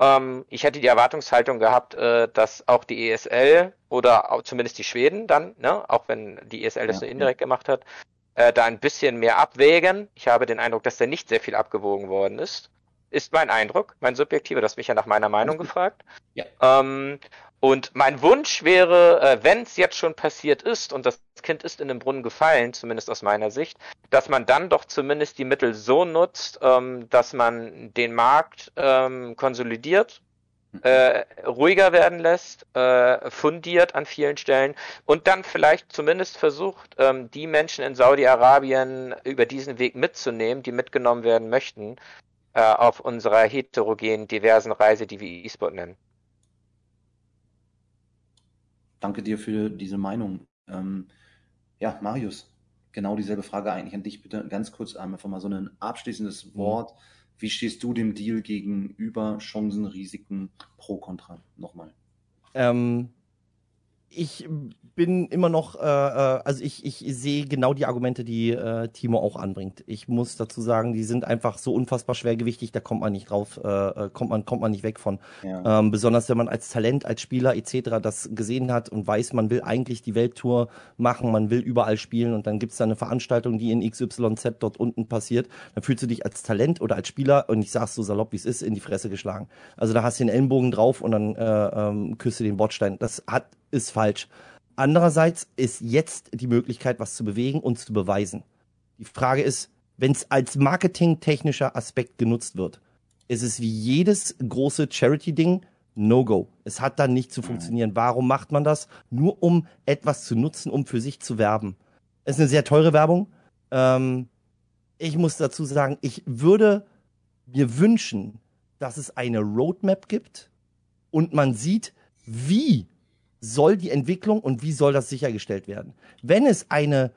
Ähm, ich hätte die Erwartungshaltung gehabt, dass auch die ESL oder auch zumindest die Schweden dann, ne, auch wenn die ESL das ja, nur indirekt ja. gemacht hat, da ein bisschen mehr abwägen. Ich habe den Eindruck, dass da nicht sehr viel abgewogen worden ist ist mein Eindruck, mein subjektiver, das mich ja nach meiner Meinung [laughs] gefragt. Ja. Ähm, und mein Wunsch wäre, äh, wenn es jetzt schon passiert ist und das Kind ist in den Brunnen gefallen, zumindest aus meiner Sicht, dass man dann doch zumindest die Mittel so nutzt, ähm, dass man den Markt ähm, konsolidiert, mhm. äh, ruhiger werden lässt, äh, fundiert an vielen Stellen und dann vielleicht zumindest versucht, ähm, die Menschen in Saudi-Arabien über diesen Weg mitzunehmen, die mitgenommen werden möchten äh, auf unserer heterogenen, diversen Reise, die wir E-Sport nennen.
Danke dir für diese Meinung. Ähm, ja, Marius, genau dieselbe Frage eigentlich an dich. Bitte ganz kurz einfach mal so ein abschließendes mhm. Wort. Wie stehst du dem Deal gegenüber? Chancen, Risiken, Pro, Contra? Nochmal.
Ähm, ich bin immer noch, äh, äh, also ich, ich sehe genau die Argumente, die äh, Timo auch anbringt. Ich muss dazu sagen, die sind einfach so unfassbar schwergewichtig, da kommt man nicht drauf, äh, äh, kommt man kommt man nicht weg von. Ja. Ähm, besonders wenn man als Talent, als Spieler etc. das gesehen hat und weiß, man will eigentlich die Welttour machen, man will überall spielen und dann gibt's da eine Veranstaltung, die in XYZ dort unten passiert, dann fühlst du dich als Talent oder als Spieler, und ich sag's so salopp, wie es ist, in die Fresse geschlagen. Also da hast du den Ellenbogen drauf und dann äh, ähm, küsst du den Bordstein. Das hat ist falsch. Andererseits ist jetzt die Möglichkeit, was zu bewegen und zu beweisen. Die Frage ist, wenn es als marketingtechnischer Aspekt genutzt wird, ist es wie jedes große Charity-Ding No-Go. Es hat dann nicht zu funktionieren. Warum macht man das? Nur um etwas zu nutzen, um für sich zu werben. Es ist eine sehr teure Werbung. Ähm, ich muss dazu sagen, ich würde mir wünschen, dass es eine Roadmap gibt und man sieht, wie soll die Entwicklung und wie soll das sichergestellt werden? Wenn es eine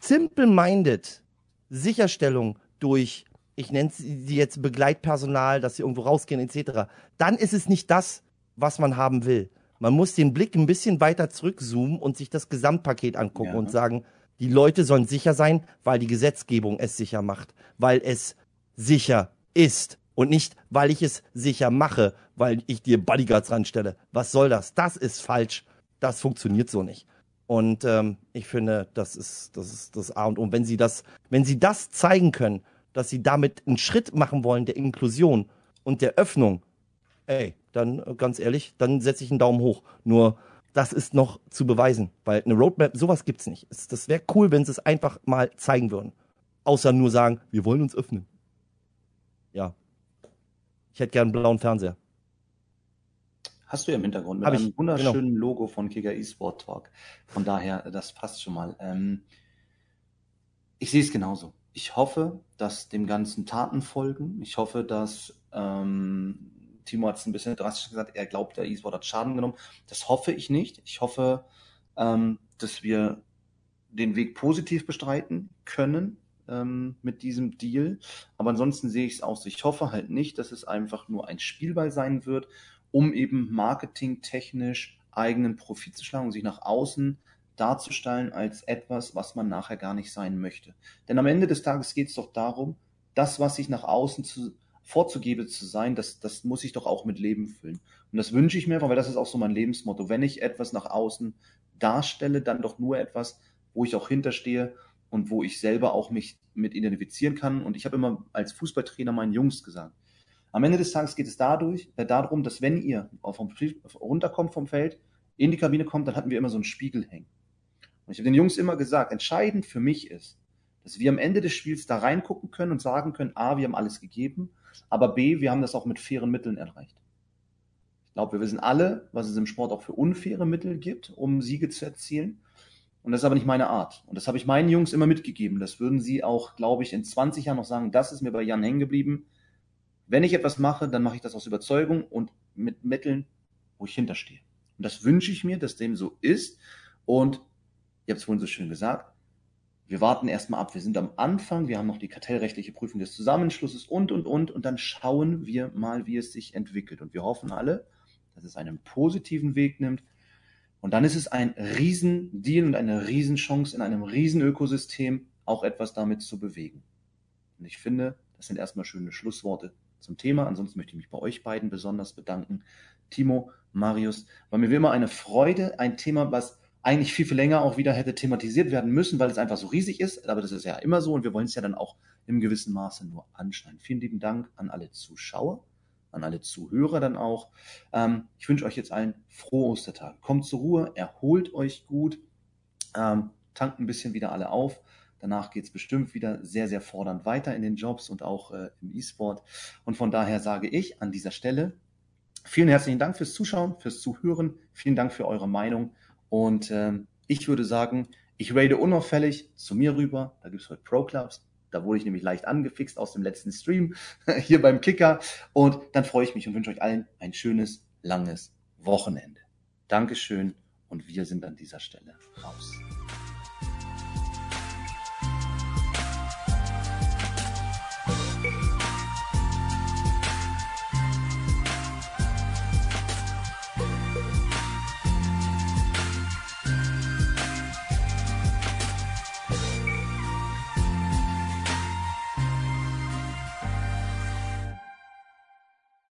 simple-minded Sicherstellung durch, ich nenne sie jetzt Begleitpersonal, dass sie irgendwo rausgehen etc., dann ist es nicht das, was man haben will. Man muss den Blick ein bisschen weiter zurückzoomen und sich das Gesamtpaket angucken ja. und sagen, die Leute sollen sicher sein, weil die Gesetzgebung es sicher macht, weil es sicher ist und nicht, weil ich es sicher mache, weil ich dir Bodyguards ranstelle. Was soll das? Das ist falsch. Das funktioniert so nicht. Und ähm, ich finde, das ist das ist das A und O. Wenn sie das, wenn sie das zeigen können, dass sie damit einen Schritt machen wollen der Inklusion und der Öffnung, ey, dann äh, ganz ehrlich, dann setze ich einen Daumen hoch. Nur das ist noch zu beweisen, weil eine Roadmap, sowas gibt's nicht. Das wäre cool, wenn sie es einfach mal zeigen würden. Außer nur sagen, wir wollen uns öffnen. Ich hätte gern einen blauen Fernseher.
Hast du ja im Hintergrund mit Hab einem ich, wunderschönen genau. Logo von Kicker eSport Talk. Von daher, das passt schon mal. Ähm, ich sehe es genauso. Ich hoffe, dass dem Ganzen Taten folgen. Ich hoffe, dass ähm, Timo hat es ein bisschen drastisch gesagt, er glaubt, der eSport hat Schaden genommen. Das hoffe ich nicht. Ich hoffe, ähm, dass wir den Weg positiv bestreiten können ähm, mit diesem Deal. Aber ansonsten sehe ich es aus. Ich hoffe halt nicht, dass es einfach nur ein Spielball sein wird, um eben marketingtechnisch eigenen Profit zu schlagen und sich nach außen darzustellen als etwas, was man nachher gar nicht sein möchte. Denn am Ende des Tages geht es doch darum, das, was ich nach außen zu, vorzugebe zu sein, das, das muss ich doch auch mit Leben füllen. Und das wünsche ich mir, weil das ist auch so mein Lebensmotto. Wenn ich etwas nach außen darstelle, dann doch nur etwas, wo ich auch hinterstehe und wo ich selber auch mich mit identifizieren kann. Und ich habe immer als Fußballtrainer meinen Jungs gesagt, am Ende des Tages geht es dadurch, äh, darum, dass wenn ihr vom, runterkommt vom Feld, in die Kabine kommt, dann hatten wir immer so einen Spiegel hängen. Und ich habe den Jungs immer gesagt, entscheidend für mich ist, dass wir am Ende des Spiels da reingucken können und sagen können, A, wir haben alles gegeben, aber B, wir haben das auch mit fairen Mitteln erreicht. Ich glaube, wir wissen alle, was es im Sport auch für unfaire Mittel gibt, um Siege zu erzielen. Und das ist aber nicht meine Art. Und das habe ich meinen Jungs immer mitgegeben. Das würden sie auch, glaube ich, in 20 Jahren noch sagen, das ist mir bei Jan hängen geblieben. Wenn ich etwas mache, dann mache ich das aus Überzeugung und mit Mitteln, wo ich hinterstehe. Und das wünsche ich mir, dass dem so ist. Und ihr habt es vorhin so schön gesagt, wir warten erstmal ab. Wir sind am Anfang, wir haben noch die kartellrechtliche Prüfung des Zusammenschlusses und, und, und. Und dann schauen wir mal, wie es sich entwickelt. Und wir hoffen alle, dass es einen positiven Weg nimmt, und dann ist es ein Riesendeal und eine Riesenchance in einem Riesenökosystem auch etwas damit zu bewegen. Und ich finde, das sind erstmal schöne Schlussworte zum Thema. Ansonsten möchte ich mich bei euch beiden besonders bedanken. Timo, Marius, war mir wie immer eine Freude, ein Thema, was eigentlich viel, viel länger auch wieder hätte thematisiert werden müssen, weil es einfach so riesig ist. Aber das ist ja immer so und wir wollen es ja dann auch im gewissen Maße nur anschneiden. Vielen lieben Dank an alle Zuschauer an alle Zuhörer dann auch. Ähm, ich wünsche euch jetzt allen frohe Ostertage. Kommt zur Ruhe, erholt euch gut, ähm, tankt ein bisschen wieder alle auf. Danach geht es bestimmt wieder sehr, sehr fordernd weiter in den Jobs und auch äh, im E-Sport. Und von daher sage ich an dieser Stelle vielen herzlichen Dank fürs Zuschauen, fürs Zuhören. Vielen Dank für eure Meinung. Und ähm, ich würde sagen, ich rate unauffällig zu mir rüber. Da gibt es heute Pro Clubs. Da wurde ich nämlich leicht angefixt aus dem letzten Stream [laughs] hier beim Kicker. Und dann freue ich mich und wünsche euch allen ein schönes, langes Wochenende. Dankeschön und wir sind an dieser Stelle raus.